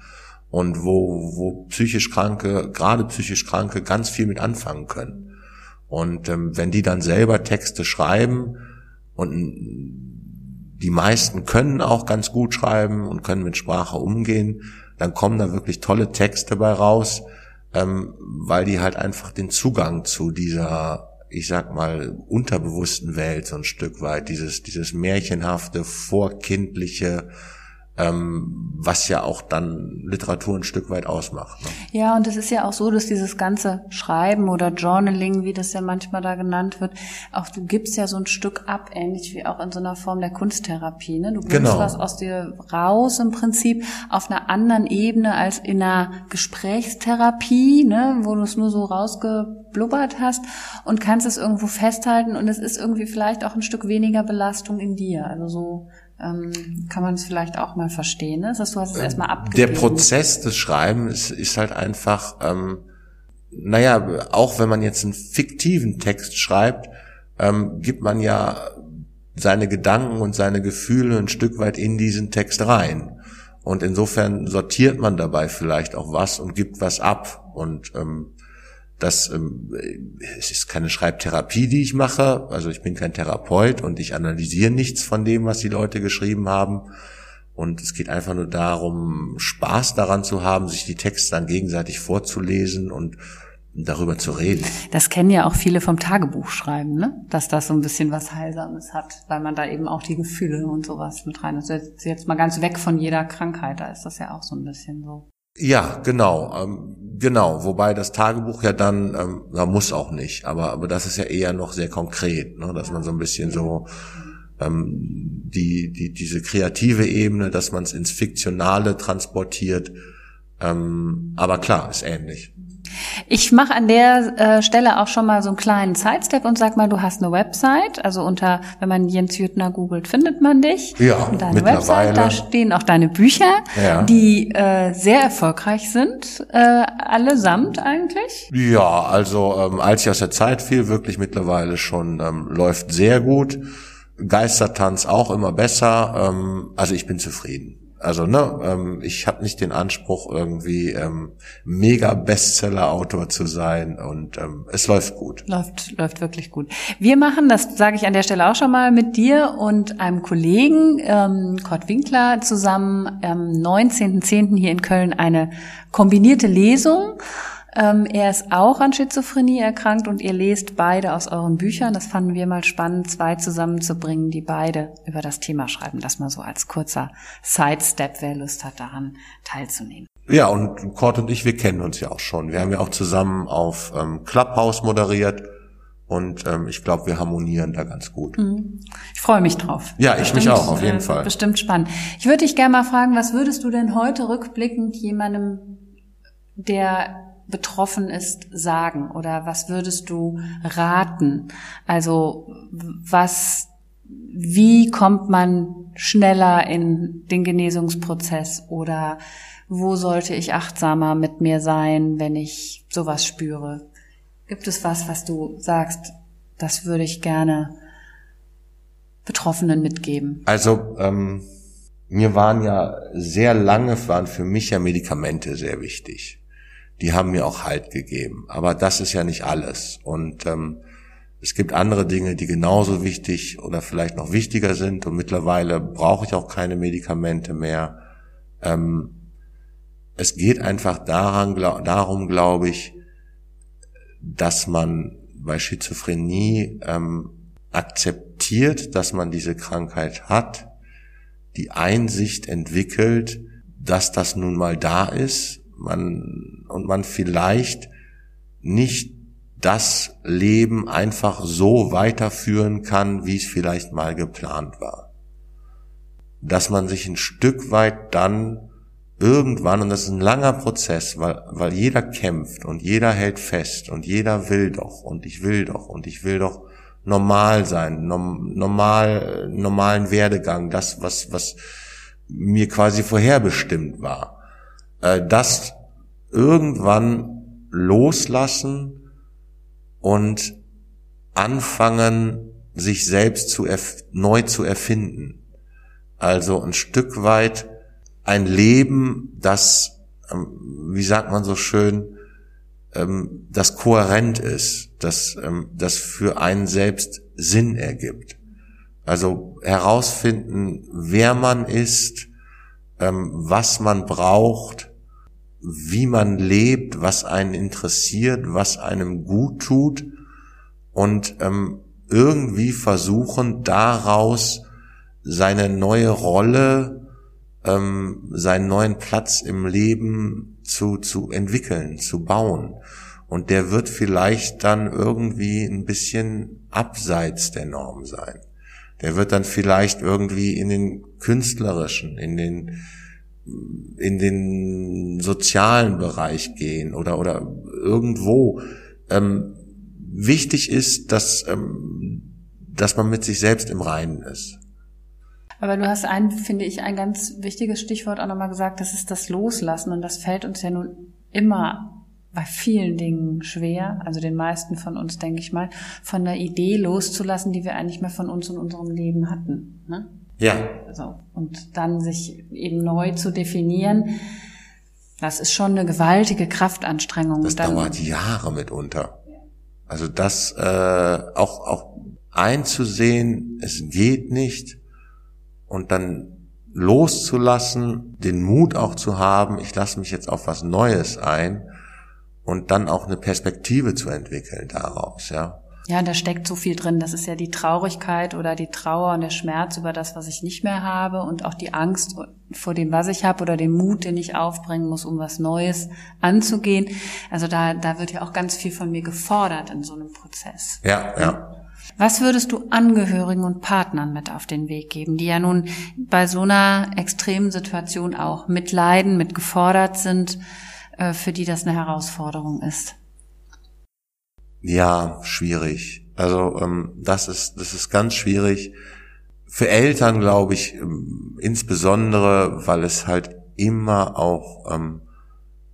und wo, wo psychisch Kranke, gerade psychisch Kranke, ganz viel mit anfangen können. Und ähm, wenn die dann selber Texte schreiben und die meisten können auch ganz gut schreiben und können mit Sprache umgehen, dann kommen da wirklich tolle Texte bei raus, ähm, weil die halt einfach den Zugang zu dieser ich sag mal, unterbewussten Welt so ein Stück weit, dieses, dieses märchenhafte, vorkindliche, ähm, was ja auch dann Literatur ein Stück weit ausmacht. Ne? Ja, und es ist ja auch so, dass dieses ganze Schreiben oder Journaling, wie das ja manchmal da genannt wird, auch du gibst ja so ein Stück ab, ähnlich wie auch in so einer Form der Kunsttherapie. Ne? Du bringst genau. was aus dir raus im Prinzip auf einer anderen Ebene als in einer Gesprächstherapie, ne? wo du es nur so rausgeblubbert hast und kannst es irgendwo festhalten und es ist irgendwie vielleicht auch ein Stück weniger Belastung in dir. Also so ähm, kann man es vielleicht auch mal verstehen. Ne? Das heißt, du hast es erstmal abgegeben. Der Prozess des Schreibens ist halt einfach, ähm, naja, auch wenn man jetzt einen fiktiven Text schreibt, ähm, gibt man ja seine Gedanken und seine Gefühle ein Stück weit in diesen Text rein. Und insofern sortiert man dabei vielleicht auch was und gibt was ab. Und ähm, das ähm, es ist keine Schreibtherapie, die ich mache. Also ich bin kein Therapeut und ich analysiere nichts von dem, was die Leute geschrieben haben. Und es geht einfach nur darum, Spaß daran zu haben, sich die Texte dann gegenseitig vorzulesen und darüber zu reden. Das kennen ja auch viele vom Tagebuchschreiben, ne? Dass das so ein bisschen was Heilsames hat, weil man da eben auch die Gefühle und sowas mit rein. Ist jetzt mal ganz weg von jeder Krankheit, da ist das ja auch so ein bisschen so. Ja, genau, ähm, genau. Wobei das Tagebuch ja dann, ähm, muss auch nicht, aber aber das ist ja eher noch sehr konkret, ne? dass man so ein bisschen so ähm, die die diese kreative Ebene, dass man es ins Fiktionale transportiert. Ähm, aber klar, ist ähnlich. Ich mache an der äh, Stelle auch schon mal so einen kleinen Sidestep und sag mal, du hast eine Website. Also unter, wenn man Jens Jüttner googelt, findet man dich. Ja, und deine Website, da stehen auch deine Bücher, ja. die äh, sehr erfolgreich sind, äh, allesamt eigentlich. Ja, also ähm, als ich aus der Zeit fiel, wirklich mittlerweile schon ähm, läuft sehr gut. Geistertanz auch immer besser. Ähm, also ich bin zufrieden. Also ne, ähm, ich habe nicht den Anspruch irgendwie ähm, mega Bestseller-Autor zu sein und ähm, es läuft gut. Läuft läuft wirklich gut. Wir machen, das sage ich an der Stelle auch schon mal, mit dir und einem Kollegen ähm, Kurt Winkler zusammen am 19.10. hier in Köln eine kombinierte Lesung ähm, er ist auch an Schizophrenie erkrankt und ihr lest beide aus euren Büchern. Das fanden wir mal spannend, zwei zusammenzubringen, die beide über das Thema schreiben. Das mal so als kurzer Sidestep, wer Lust hat, daran teilzunehmen. Ja, und Kurt und ich, wir kennen uns ja auch schon. Wir haben ja auch zusammen auf ähm, Clubhouse moderiert. Und ähm, ich glaube, wir harmonieren da ganz gut. Mhm. Ich freue mich drauf. Ja, ich bestimmt, mich auch, auf jeden äh, Fall. Bestimmt spannend. Ich würde dich gerne mal fragen, was würdest du denn heute rückblickend jemandem, der betroffen ist, sagen? Oder was würdest du raten? Also was, wie kommt man schneller in den Genesungsprozess? Oder wo sollte ich achtsamer mit mir sein, wenn ich sowas spüre? Gibt es was, was du sagst, das würde ich gerne Betroffenen mitgeben? Also ähm, mir waren ja sehr lange, waren für mich ja Medikamente sehr wichtig die haben mir auch Halt gegeben. Aber das ist ja nicht alles. Und ähm, es gibt andere Dinge, die genauso wichtig oder vielleicht noch wichtiger sind. Und mittlerweile brauche ich auch keine Medikamente mehr. Ähm, es geht einfach daran, glaub, darum, glaube ich, dass man bei Schizophrenie ähm, akzeptiert, dass man diese Krankheit hat, die Einsicht entwickelt, dass das nun mal da ist man, und man vielleicht nicht das Leben einfach so weiterführen kann, wie es vielleicht mal geplant war. dass man sich ein Stück weit dann irgendwann, und das ist ein langer Prozess, weil, weil jeder kämpft und jeder hält fest und jeder will doch und ich will doch und ich will doch normal sein, normal, normalen Werdegang, das, was, was mir quasi vorherbestimmt war. Äh, das irgendwann loslassen und anfangen, sich selbst zu neu zu erfinden. Also ein Stück weit ein Leben, das, ähm, wie sagt man so schön, ähm, das kohärent ist, das, ähm, das für einen selbst Sinn ergibt. Also herausfinden, wer man ist, was man braucht, wie man lebt, was einen interessiert, was einem gut tut und irgendwie versuchen, daraus seine neue Rolle ähm, seinen neuen Platz im Leben zu, zu entwickeln, zu bauen. Und der wird vielleicht dann irgendwie ein bisschen abseits der Norm sein. Der wird dann vielleicht irgendwie in den künstlerischen, in den, in den sozialen Bereich gehen oder, oder irgendwo. Ähm, wichtig ist, dass, ähm, dass man mit sich selbst im Reinen ist. Aber du hast ein, finde ich, ein ganz wichtiges Stichwort auch nochmal gesagt, das ist das Loslassen. Und das fällt uns ja nun immer bei vielen Dingen schwer, also den meisten von uns, denke ich mal, von der Idee loszulassen, die wir eigentlich mehr von uns und unserem Leben hatten. Ne? Ja. Also, und dann sich eben neu zu definieren, das ist schon eine gewaltige Kraftanstrengung. Das dann, dauert Jahre mitunter. Also das äh, auch, auch einzusehen, es geht nicht, und dann loszulassen, den Mut auch zu haben, ich lasse mich jetzt auf was Neues ein und dann auch eine Perspektive zu entwickeln daraus, ja. Ja, da steckt so viel drin. Das ist ja die Traurigkeit oder die Trauer und der Schmerz über das, was ich nicht mehr habe und auch die Angst vor dem, was ich habe oder den Mut, den ich aufbringen muss, um was Neues anzugehen. Also da, da wird ja auch ganz viel von mir gefordert in so einem Prozess. Ja, ja. Was würdest du Angehörigen und Partnern mit auf den Weg geben, die ja nun bei so einer extremen Situation auch mitleiden, mit gefordert sind, für die das eine Herausforderung ist? Ja, schwierig. Also ähm, das ist das ist ganz schwierig für Eltern, glaube ich, ähm, insbesondere, weil es halt immer auch ähm,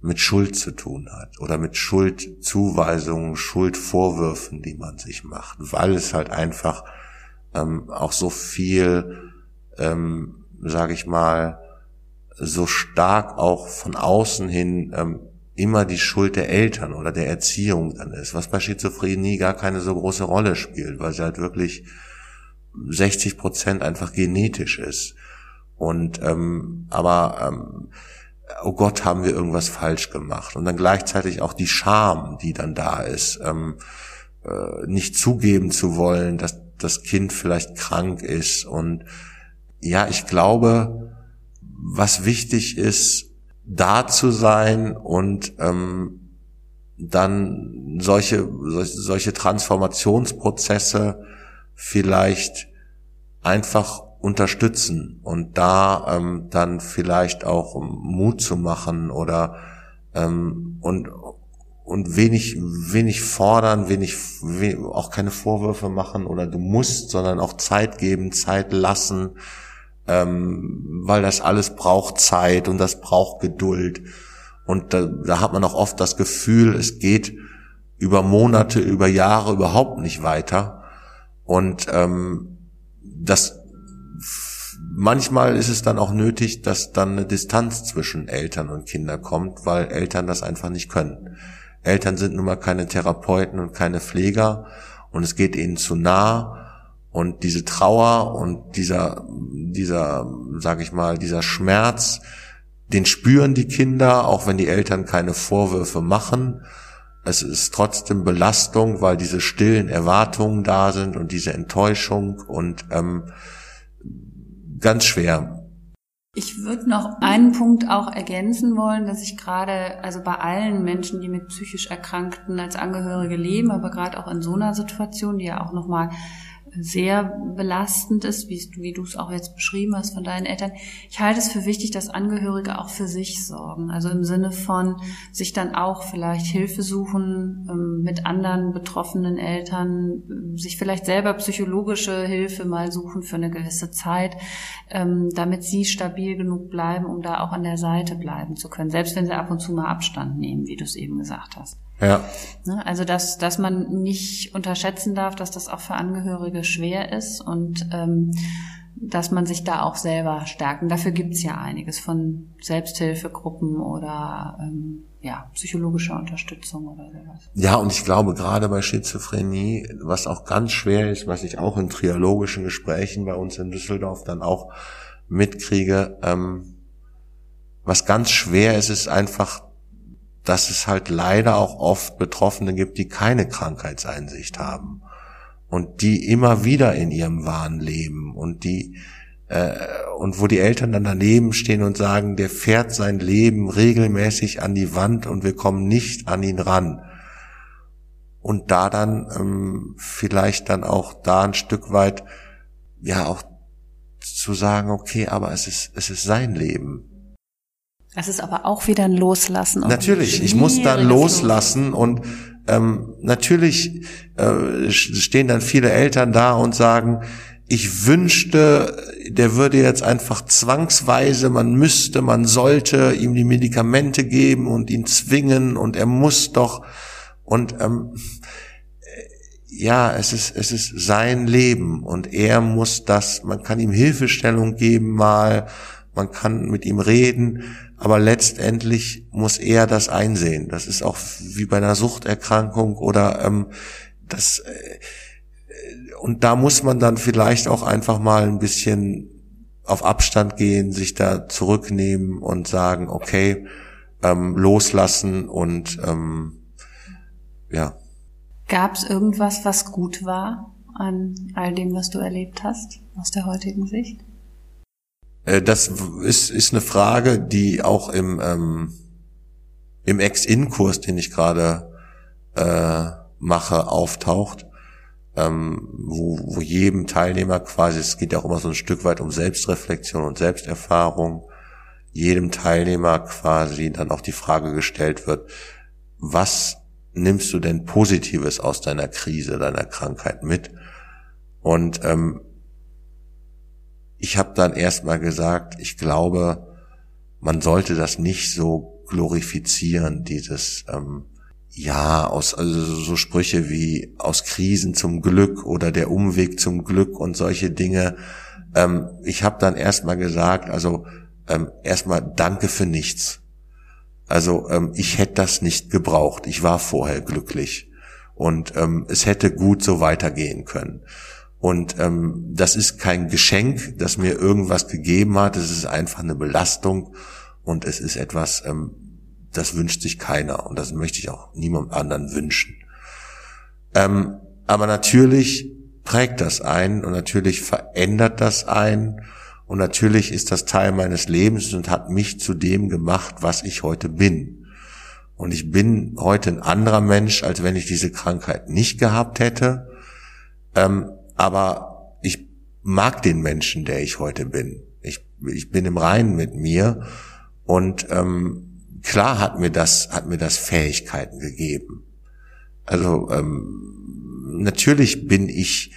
mit Schuld zu tun hat oder mit Schuldzuweisungen, Schuldvorwürfen, die man sich macht, weil es halt einfach ähm, auch so viel, ähm, sage ich mal, so stark auch von außen hin ähm, immer die Schuld der Eltern oder der Erziehung dann ist, was bei Schizophrenie gar keine so große Rolle spielt, weil sie halt wirklich 60 Prozent einfach genetisch ist. Und ähm, aber ähm, oh Gott, haben wir irgendwas falsch gemacht. Und dann gleichzeitig auch die Scham, die dann da ist, ähm, äh, nicht zugeben zu wollen, dass das Kind vielleicht krank ist. Und ja, ich glaube, was wichtig ist, da zu sein und ähm, dann solche, solche Transformationsprozesse vielleicht einfach unterstützen und da ähm, dann vielleicht auch Mut zu machen oder ähm, und und wenig wenig fordern, wenig auch keine Vorwürfe machen oder du musst, sondern auch Zeit geben, Zeit lassen, ähm, weil das alles braucht Zeit und das braucht Geduld. Und da, da hat man auch oft das Gefühl, es geht über Monate, über Jahre überhaupt nicht weiter. Und ähm, das manchmal ist es dann auch nötig, dass dann eine Distanz zwischen Eltern und Kinder kommt, weil Eltern das einfach nicht können. Eltern sind nun mal keine Therapeuten und keine Pfleger. Und es geht ihnen zu nah und diese Trauer und dieser, dieser, sag ich mal, dieser Schmerz, den spüren die Kinder, auch wenn die Eltern keine Vorwürfe machen. Es ist trotzdem Belastung, weil diese stillen Erwartungen da sind und diese Enttäuschung und ähm, ganz schwer. Ich würde noch einen Punkt auch ergänzen wollen, dass ich gerade, also bei allen Menschen, die mit psychisch Erkrankten als Angehörige leben, aber gerade auch in so einer Situation, die ja auch nochmal sehr belastend ist, wie, wie du es auch jetzt beschrieben hast von deinen Eltern. Ich halte es für wichtig, dass Angehörige auch für sich sorgen. Also im Sinne von sich dann auch vielleicht Hilfe suchen ähm, mit anderen betroffenen Eltern, sich vielleicht selber psychologische Hilfe mal suchen für eine gewisse Zeit, ähm, damit sie stabil genug bleiben, um da auch an der Seite bleiben zu können, selbst wenn sie ab und zu mal Abstand nehmen, wie du es eben gesagt hast. Ja. Ne, also dass, dass man nicht unterschätzen darf, dass das auch für Angehörige schwer ist und ähm, dass man sich da auch selber stärken. Dafür gibt's ja einiges von Selbsthilfegruppen oder ähm, ja, psychologischer Unterstützung oder sowas. Ja, und ich glaube gerade bei Schizophrenie, was auch ganz schwer ist, was ich auch in triologischen Gesprächen bei uns in Düsseldorf dann auch mitkriege, ähm, was ganz schwer ist, ist einfach dass es halt leider auch oft Betroffene gibt, die keine Krankheitseinsicht haben und die immer wieder in ihrem Wahn leben und die äh, und wo die Eltern dann daneben stehen und sagen, der fährt sein Leben regelmäßig an die Wand und wir kommen nicht an ihn ran. Und da dann ähm, vielleicht dann auch da ein Stück weit ja auch zu sagen, okay, aber es ist es ist sein Leben es ist aber auch wieder ein Loslassen. Natürlich, ich muss dann loslassen und ähm, natürlich äh, stehen dann viele Eltern da und sagen, ich wünschte, der würde jetzt einfach zwangsweise, man müsste, man sollte ihm die Medikamente geben und ihn zwingen und er muss doch und ähm, ja, es ist es ist sein Leben und er muss das, man kann ihm Hilfestellung geben mal, man kann mit ihm reden, aber letztendlich muss er das einsehen. Das ist auch wie bei einer Suchterkrankung oder ähm, das äh, und da muss man dann vielleicht auch einfach mal ein bisschen auf Abstand gehen, sich da zurücknehmen und sagen, okay, ähm, loslassen und ähm, ja. Gab es irgendwas, was gut war an all dem, was du erlebt hast, aus der heutigen Sicht? Äh, das ist, ist eine Frage, die auch im, ähm, im Ex-In-Kurs, den ich gerade äh, mache, auftaucht, ähm, wo, wo jedem Teilnehmer quasi, es geht ja auch immer so ein Stück weit um Selbstreflexion und Selbsterfahrung, jedem Teilnehmer quasi dann auch die Frage gestellt wird, was nimmst du denn Positives aus deiner Krise, deiner Krankheit mit? Und ähm, ich habe dann erstmal gesagt, ich glaube, man sollte das nicht so glorifizieren, dieses ähm, ja, aus also so Sprüche wie aus Krisen zum Glück oder der Umweg zum Glück und solche Dinge. Ähm, ich habe dann erstmal gesagt, also ähm, erstmal danke für nichts. Also ähm, ich hätte das nicht gebraucht. Ich war vorher glücklich und ähm, es hätte gut so weitergehen können. Und ähm, das ist kein Geschenk, das mir irgendwas gegeben hat. Es ist einfach eine Belastung und es ist etwas, ähm, das wünscht sich keiner und das möchte ich auch niemand anderen wünschen. Ähm, aber natürlich prägt das ein und natürlich verändert das ein und natürlich ist das Teil meines Lebens und hat mich zu dem gemacht, was ich heute bin. Und ich bin heute ein anderer Mensch, als wenn ich diese Krankheit nicht gehabt hätte. Ähm, aber ich mag den Menschen, der ich heute bin. Ich, ich bin im Reinen mit mir und ähm, klar hat mir das hat mir das Fähigkeiten gegeben. Also ähm, natürlich bin ich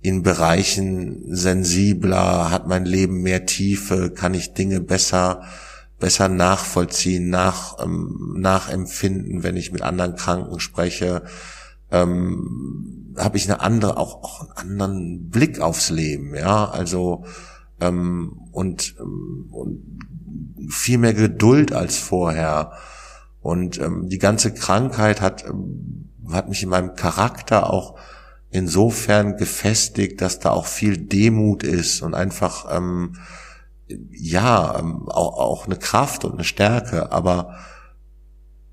in Bereichen sensibler, hat mein Leben mehr Tiefe, kann ich Dinge besser besser nachvollziehen, nach ähm, nachempfinden, wenn ich mit anderen Kranken spreche. Ähm, habe ich eine andere, auch, auch einen anderen Blick aufs Leben, ja, also ähm, und, ähm, und viel mehr Geduld als vorher. Und ähm, die ganze Krankheit hat, ähm, hat mich in meinem Charakter auch insofern gefestigt, dass da auch viel Demut ist und einfach ähm, ja ähm, auch, auch eine Kraft und eine Stärke, aber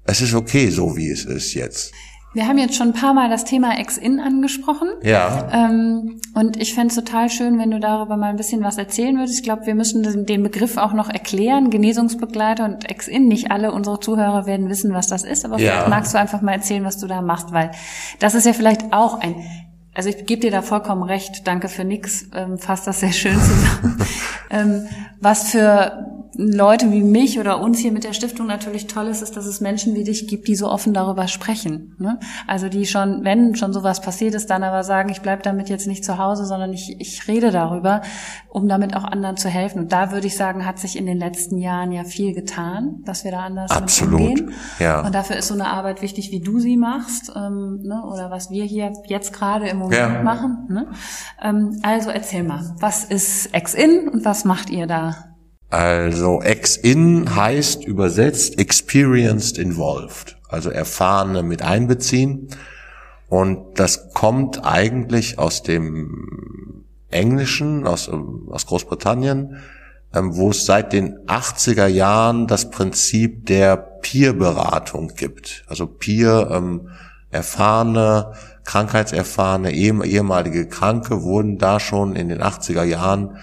es ist okay, so wie es ist jetzt. Wir haben jetzt schon ein paar Mal das Thema Ex-In angesprochen. Ja. Ähm, und ich fände es total schön, wenn du darüber mal ein bisschen was erzählen würdest. Ich glaube, wir müssen den Begriff auch noch erklären. Genesungsbegleiter und Ex-In. Nicht alle unsere Zuhörer werden wissen, was das ist. Aber ja. vielleicht magst du einfach mal erzählen, was du da machst, weil das ist ja vielleicht auch ein also ich gebe dir da vollkommen recht, danke für nix, ähm, fasst das sehr schön zusammen. ähm, was für Leute wie mich oder uns hier mit der Stiftung natürlich toll ist, ist, dass es Menschen wie dich gibt, die so offen darüber sprechen. Ne? Also die schon, wenn schon sowas passiert ist, dann aber sagen, ich bleib damit jetzt nicht zu Hause, sondern ich, ich rede darüber, um damit auch anderen zu helfen. Und da würde ich sagen, hat sich in den letzten Jahren ja viel getan, dass wir da anders Absolut. umgehen. Ja. Und dafür ist so eine Arbeit wichtig, wie du sie machst, ähm, ne? oder was wir hier jetzt gerade im Moment ja. machen. Ne? Ähm, also erzähl mal, was ist Ex-In und was macht ihr da? Also Ex-In heißt übersetzt experienced involved, also erfahrene mit einbeziehen. Und das kommt eigentlich aus dem Englischen, aus, aus Großbritannien, ähm, wo es seit den 80er Jahren das Prinzip der Peer-Beratung gibt. Also Peer, ähm, erfahrene, krankheitserfahrene, ehemalige Kranke wurden da schon in den 80er Jahren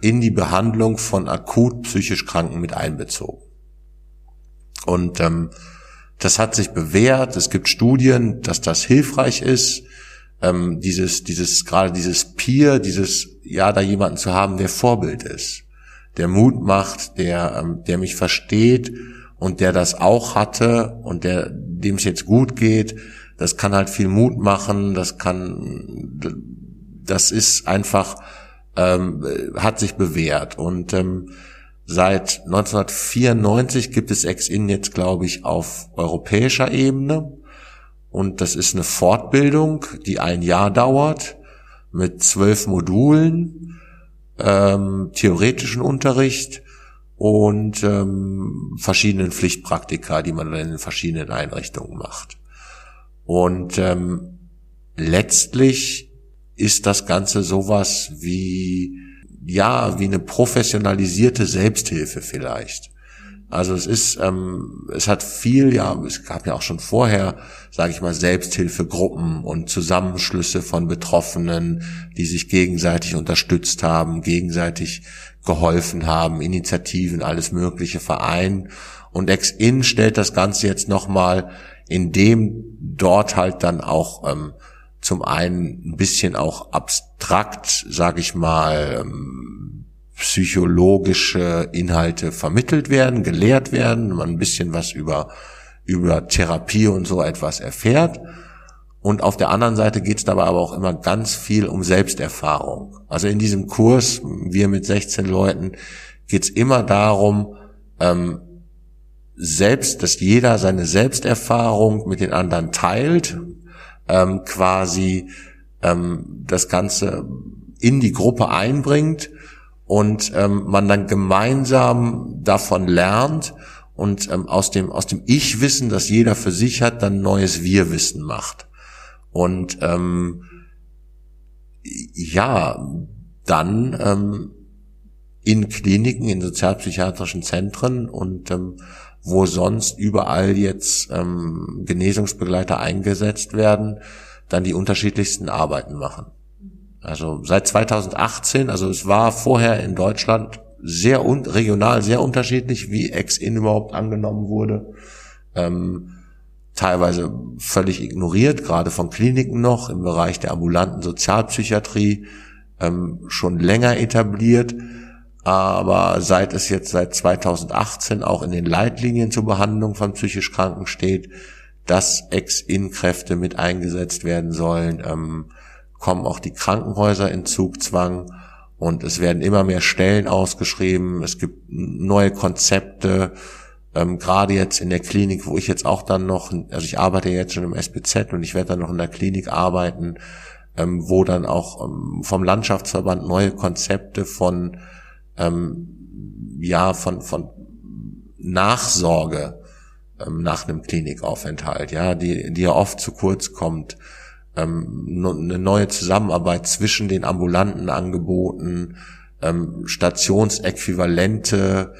in die Behandlung von akut psychisch Kranken mit einbezogen. Und ähm, das hat sich bewährt. Es gibt Studien, dass das hilfreich ist. Ähm, dieses, dieses, gerade dieses Peer, dieses, ja, da jemanden zu haben, der Vorbild ist, der Mut macht, der, ähm, der mich versteht und der das auch hatte und der, dem es jetzt gut geht. Das kann halt viel Mut machen. Das kann, das ist einfach ähm, hat sich bewährt. Und ähm, seit 1994 gibt es Ex-In jetzt, glaube ich, auf europäischer Ebene. Und das ist eine Fortbildung, die ein Jahr dauert, mit zwölf Modulen, ähm, theoretischen Unterricht und ähm, verschiedenen Pflichtpraktika, die man in verschiedenen Einrichtungen macht. Und ähm, letztlich ist das Ganze sowas wie, ja, wie eine professionalisierte Selbsthilfe vielleicht. Also es ist, ähm, es hat viel, ja, es gab ja auch schon vorher, sage ich mal, Selbsthilfegruppen und Zusammenschlüsse von Betroffenen, die sich gegenseitig unterstützt haben, gegenseitig geholfen haben, Initiativen, alles mögliche Verein. Und Ex-In stellt das Ganze jetzt nochmal, indem dort halt dann auch ähm, zum einen ein bisschen auch abstrakt, sage ich mal, ähm, psychologische Inhalte vermittelt werden, gelehrt werden, man ein bisschen was über über Therapie und so etwas erfährt. Und auf der anderen Seite geht es dabei aber auch immer ganz viel um Selbsterfahrung. Also in diesem Kurs, wir mit 16 Leuten, geht es immer darum, ähm, selbst, dass jeder seine Selbsterfahrung mit den anderen teilt ähm, quasi ähm, das Ganze in die Gruppe einbringt und ähm, man dann gemeinsam davon lernt und ähm, aus dem aus dem Ich-Wissen, das jeder für sich hat, dann neues Wir-Wissen macht. Und ähm, ja, dann ähm, in Kliniken, in sozialpsychiatrischen Zentren und ähm, wo sonst überall jetzt ähm, Genesungsbegleiter eingesetzt werden, dann die unterschiedlichsten Arbeiten machen. Also seit 2018, also es war vorher in Deutschland sehr un regional sehr unterschiedlich, wie Ex-In überhaupt angenommen wurde. Ähm, teilweise völlig ignoriert, gerade von Kliniken noch im Bereich der ambulanten Sozialpsychiatrie ähm, schon länger etabliert aber seit es jetzt seit 2018 auch in den Leitlinien zur Behandlung von psychisch Kranken steht, dass Ex-In-Kräfte mit eingesetzt werden sollen, ähm, kommen auch die Krankenhäuser in Zugzwang und es werden immer mehr Stellen ausgeschrieben. Es gibt neue Konzepte, ähm, gerade jetzt in der Klinik, wo ich jetzt auch dann noch, also ich arbeite jetzt schon im SPZ und ich werde dann noch in der Klinik arbeiten, ähm, wo dann auch ähm, vom Landschaftsverband neue Konzepte von ähm, ja von von Nachsorge ähm, nach einem Klinikaufenthalt, ja, die die ja oft zu kurz kommt. Ähm, eine neue Zusammenarbeit zwischen den ambulanten Angeboten, ähm, Stationsäquivalente,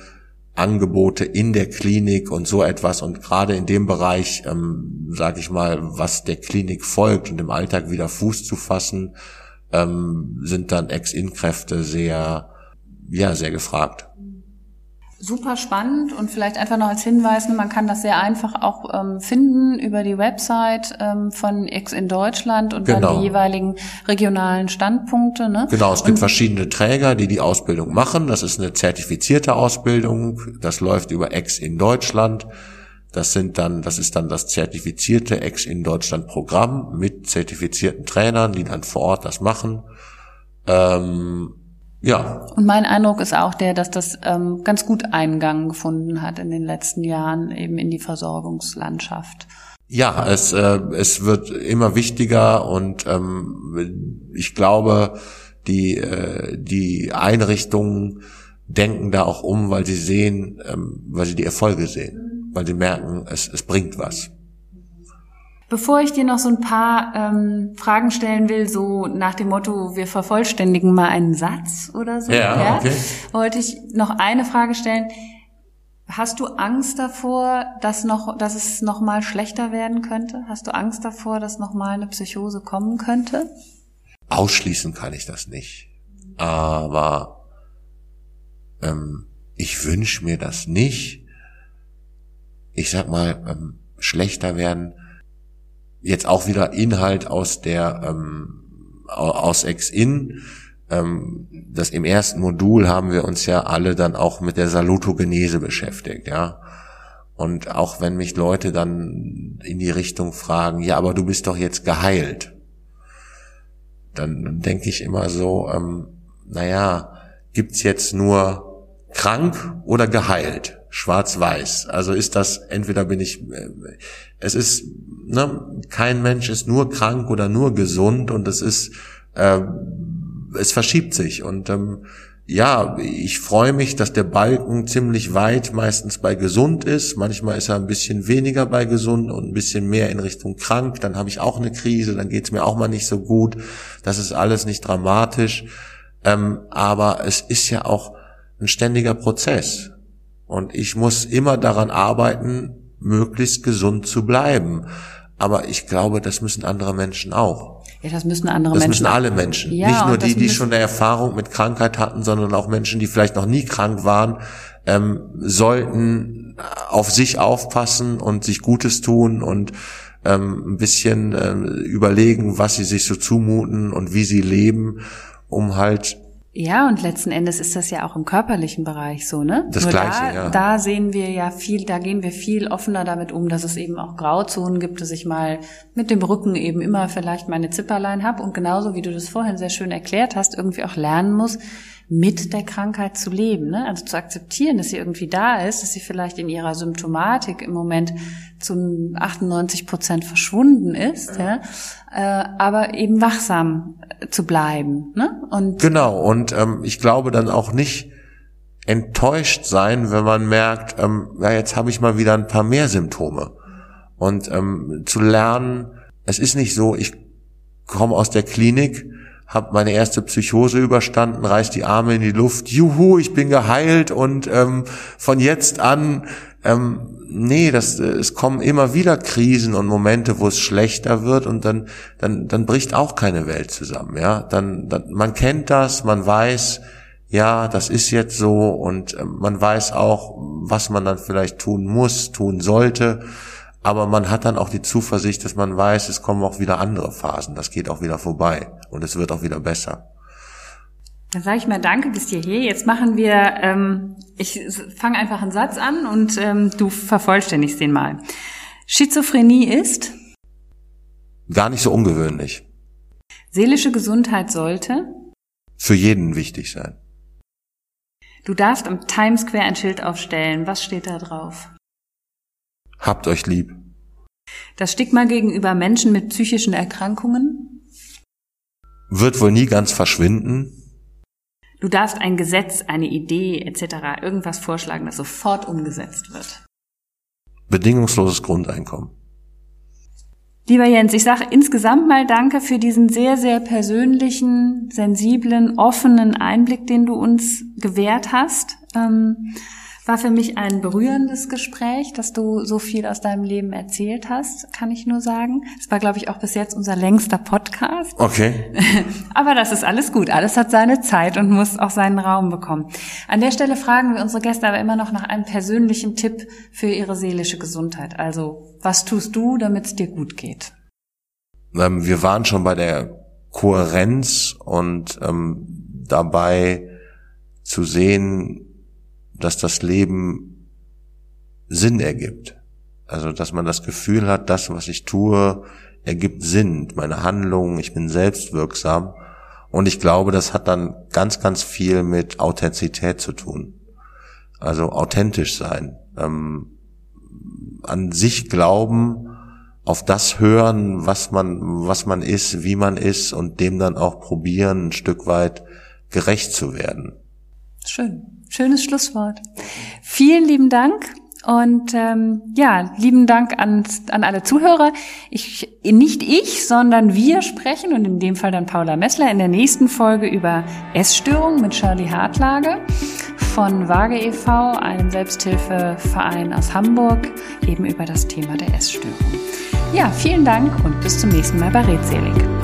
Angebote in der Klinik und so etwas und gerade in dem Bereich, ähm, sage ich mal, was der Klinik folgt und im Alltag wieder Fuß zu fassen, ähm, sind dann Ex-In-Kräfte sehr ja, sehr gefragt. super spannend und vielleicht einfach noch als Hinweis, ne, man kann das sehr einfach auch ähm, finden über die Website ähm, von X in Deutschland und genau. dann die jeweiligen regionalen Standpunkte. Ne? Genau, es gibt und, verschiedene Träger, die die Ausbildung machen. Das ist eine zertifizierte Ausbildung. Das läuft über X in Deutschland. Das sind dann, das ist dann das zertifizierte Ex in Deutschland Programm mit zertifizierten Trainern, die dann vor Ort das machen. Ähm, ja. Und mein Eindruck ist auch der, dass das ähm, ganz gut Eingang gefunden hat in den letzten Jahren eben in die Versorgungslandschaft. Ja, es, äh, es wird immer wichtiger und ähm, ich glaube, die, äh, die Einrichtungen denken da auch um, weil sie sehen, ähm, weil sie die Erfolge sehen, weil sie merken, es, es bringt was. Bevor ich dir noch so ein paar ähm, Fragen stellen will, so nach dem Motto, wir vervollständigen mal einen Satz oder so, ja, ja, okay. wollte ich noch eine Frage stellen. Hast du Angst davor, dass noch, dass es noch mal schlechter werden könnte? Hast du Angst davor, dass noch mal eine Psychose kommen könnte? Ausschließen kann ich das nicht, aber ähm, ich wünsche mir das nicht. Ich sag mal, ähm, schlechter werden jetzt auch wieder Inhalt aus der ähm, aus Ex-In. Ähm, das im ersten Modul haben wir uns ja alle dann auch mit der Salutogenese beschäftigt, ja. Und auch wenn mich Leute dann in die Richtung fragen, ja, aber du bist doch jetzt geheilt, dann denke ich immer so, ähm, naja, gibt's jetzt nur krank oder geheilt? Schwarz-weiß. Also ist das, entweder bin ich, äh, es ist, ne, kein Mensch ist nur krank oder nur gesund und es ist, äh, es verschiebt sich und ähm, ja, ich freue mich, dass der Balken ziemlich weit meistens bei gesund ist. Manchmal ist er ein bisschen weniger bei gesund und ein bisschen mehr in Richtung krank. Dann habe ich auch eine Krise, dann geht's mir auch mal nicht so gut. Das ist alles nicht dramatisch. Ähm, aber es ist ja auch ein ständiger Prozess. Und ich muss immer daran arbeiten, möglichst gesund zu bleiben. Aber ich glaube, das müssen andere Menschen auch. Ja, das müssen andere das Menschen. Das müssen alle Menschen. Ja, Nicht nur die, die schon eine Erfahrung mit Krankheit hatten, sondern auch Menschen, die vielleicht noch nie krank waren, ähm, sollten auf sich aufpassen und sich Gutes tun und ähm, ein bisschen ähm, überlegen, was sie sich so zumuten und wie sie leben, um halt ja, und letzten Endes ist das ja auch im körperlichen Bereich so, ne? Das Nur Gleiche, da, ja. Da sehen wir ja viel, da gehen wir viel offener damit um, dass es eben auch Grauzonen gibt, dass ich mal mit dem Rücken eben immer vielleicht meine Zipperlein habe und genauso wie du das vorhin sehr schön erklärt hast, irgendwie auch lernen muss, mit der Krankheit zu leben, ne? also zu akzeptieren, dass sie irgendwie da ist, dass sie vielleicht in ihrer Symptomatik im Moment zu 98 Prozent verschwunden ist, ja. ja? Äh, aber eben wachsam zu bleiben. Ne? Und genau, und ähm, ich glaube dann auch nicht enttäuscht sein, wenn man merkt, ähm, ja, jetzt habe ich mal wieder ein paar mehr Symptome. Und ähm, zu lernen, es ist nicht so, ich komme aus der Klinik, habe meine erste Psychose überstanden, reiß die Arme in die Luft, juhu, ich bin geheilt und ähm, von jetzt an, ähm, nee, das, äh, es kommen immer wieder Krisen und Momente, wo es schlechter wird und dann, dann, dann bricht auch keine Welt zusammen, ja, dann, dann man kennt das, man weiß, ja, das ist jetzt so und äh, man weiß auch, was man dann vielleicht tun muss, tun sollte aber man hat dann auch die Zuversicht, dass man weiß, es kommen auch wieder andere Phasen, das geht auch wieder vorbei und es wird auch wieder besser. Dann sage ich mal Danke bis hierher. Jetzt machen wir, ähm, ich fange einfach einen Satz an und ähm, du vervollständigst den mal. Schizophrenie ist? Gar nicht so ungewöhnlich. Seelische Gesundheit sollte? Für jeden wichtig sein. Du darfst am Times Square ein Schild aufstellen. Was steht da drauf? Habt euch lieb. Das Stigma gegenüber Menschen mit psychischen Erkrankungen? Wird wohl nie ganz verschwinden. Du darfst ein Gesetz, eine Idee etc., irgendwas vorschlagen, das sofort umgesetzt wird. Bedingungsloses Grundeinkommen. Lieber Jens, ich sage insgesamt mal Danke für diesen sehr, sehr persönlichen, sensiblen, offenen Einblick, den du uns gewährt hast. Ähm, war für mich ein berührendes Gespräch, dass du so viel aus deinem Leben erzählt hast, kann ich nur sagen. Es war, glaube ich, auch bis jetzt unser längster Podcast. Okay. Aber das ist alles gut. Alles hat seine Zeit und muss auch seinen Raum bekommen. An der Stelle fragen wir unsere Gäste aber immer noch nach einem persönlichen Tipp für ihre seelische Gesundheit. Also, was tust du, damit es dir gut geht? Ähm, wir waren schon bei der Kohärenz und ähm, dabei zu sehen, dass das Leben Sinn ergibt. Also, dass man das Gefühl hat, das, was ich tue, ergibt Sinn. Meine Handlungen, ich bin selbstwirksam. Und ich glaube, das hat dann ganz, ganz viel mit Authentizität zu tun. Also authentisch sein. Ähm, an sich glauben, auf das hören, was man, was man ist, wie man ist und dem dann auch probieren, ein Stück weit gerecht zu werden. Schön. Schönes Schlusswort. Vielen lieben Dank. Und ähm, ja, lieben Dank an, an alle Zuhörer. Ich, nicht ich, sondern wir sprechen und in dem Fall dann Paula Messler in der nächsten Folge über Essstörungen mit Shirley Hartlage von Waage e.V., einem Selbsthilfeverein aus Hamburg, eben über das Thema der Essstörung. Ja, vielen Dank und bis zum nächsten Mal bei Redselig.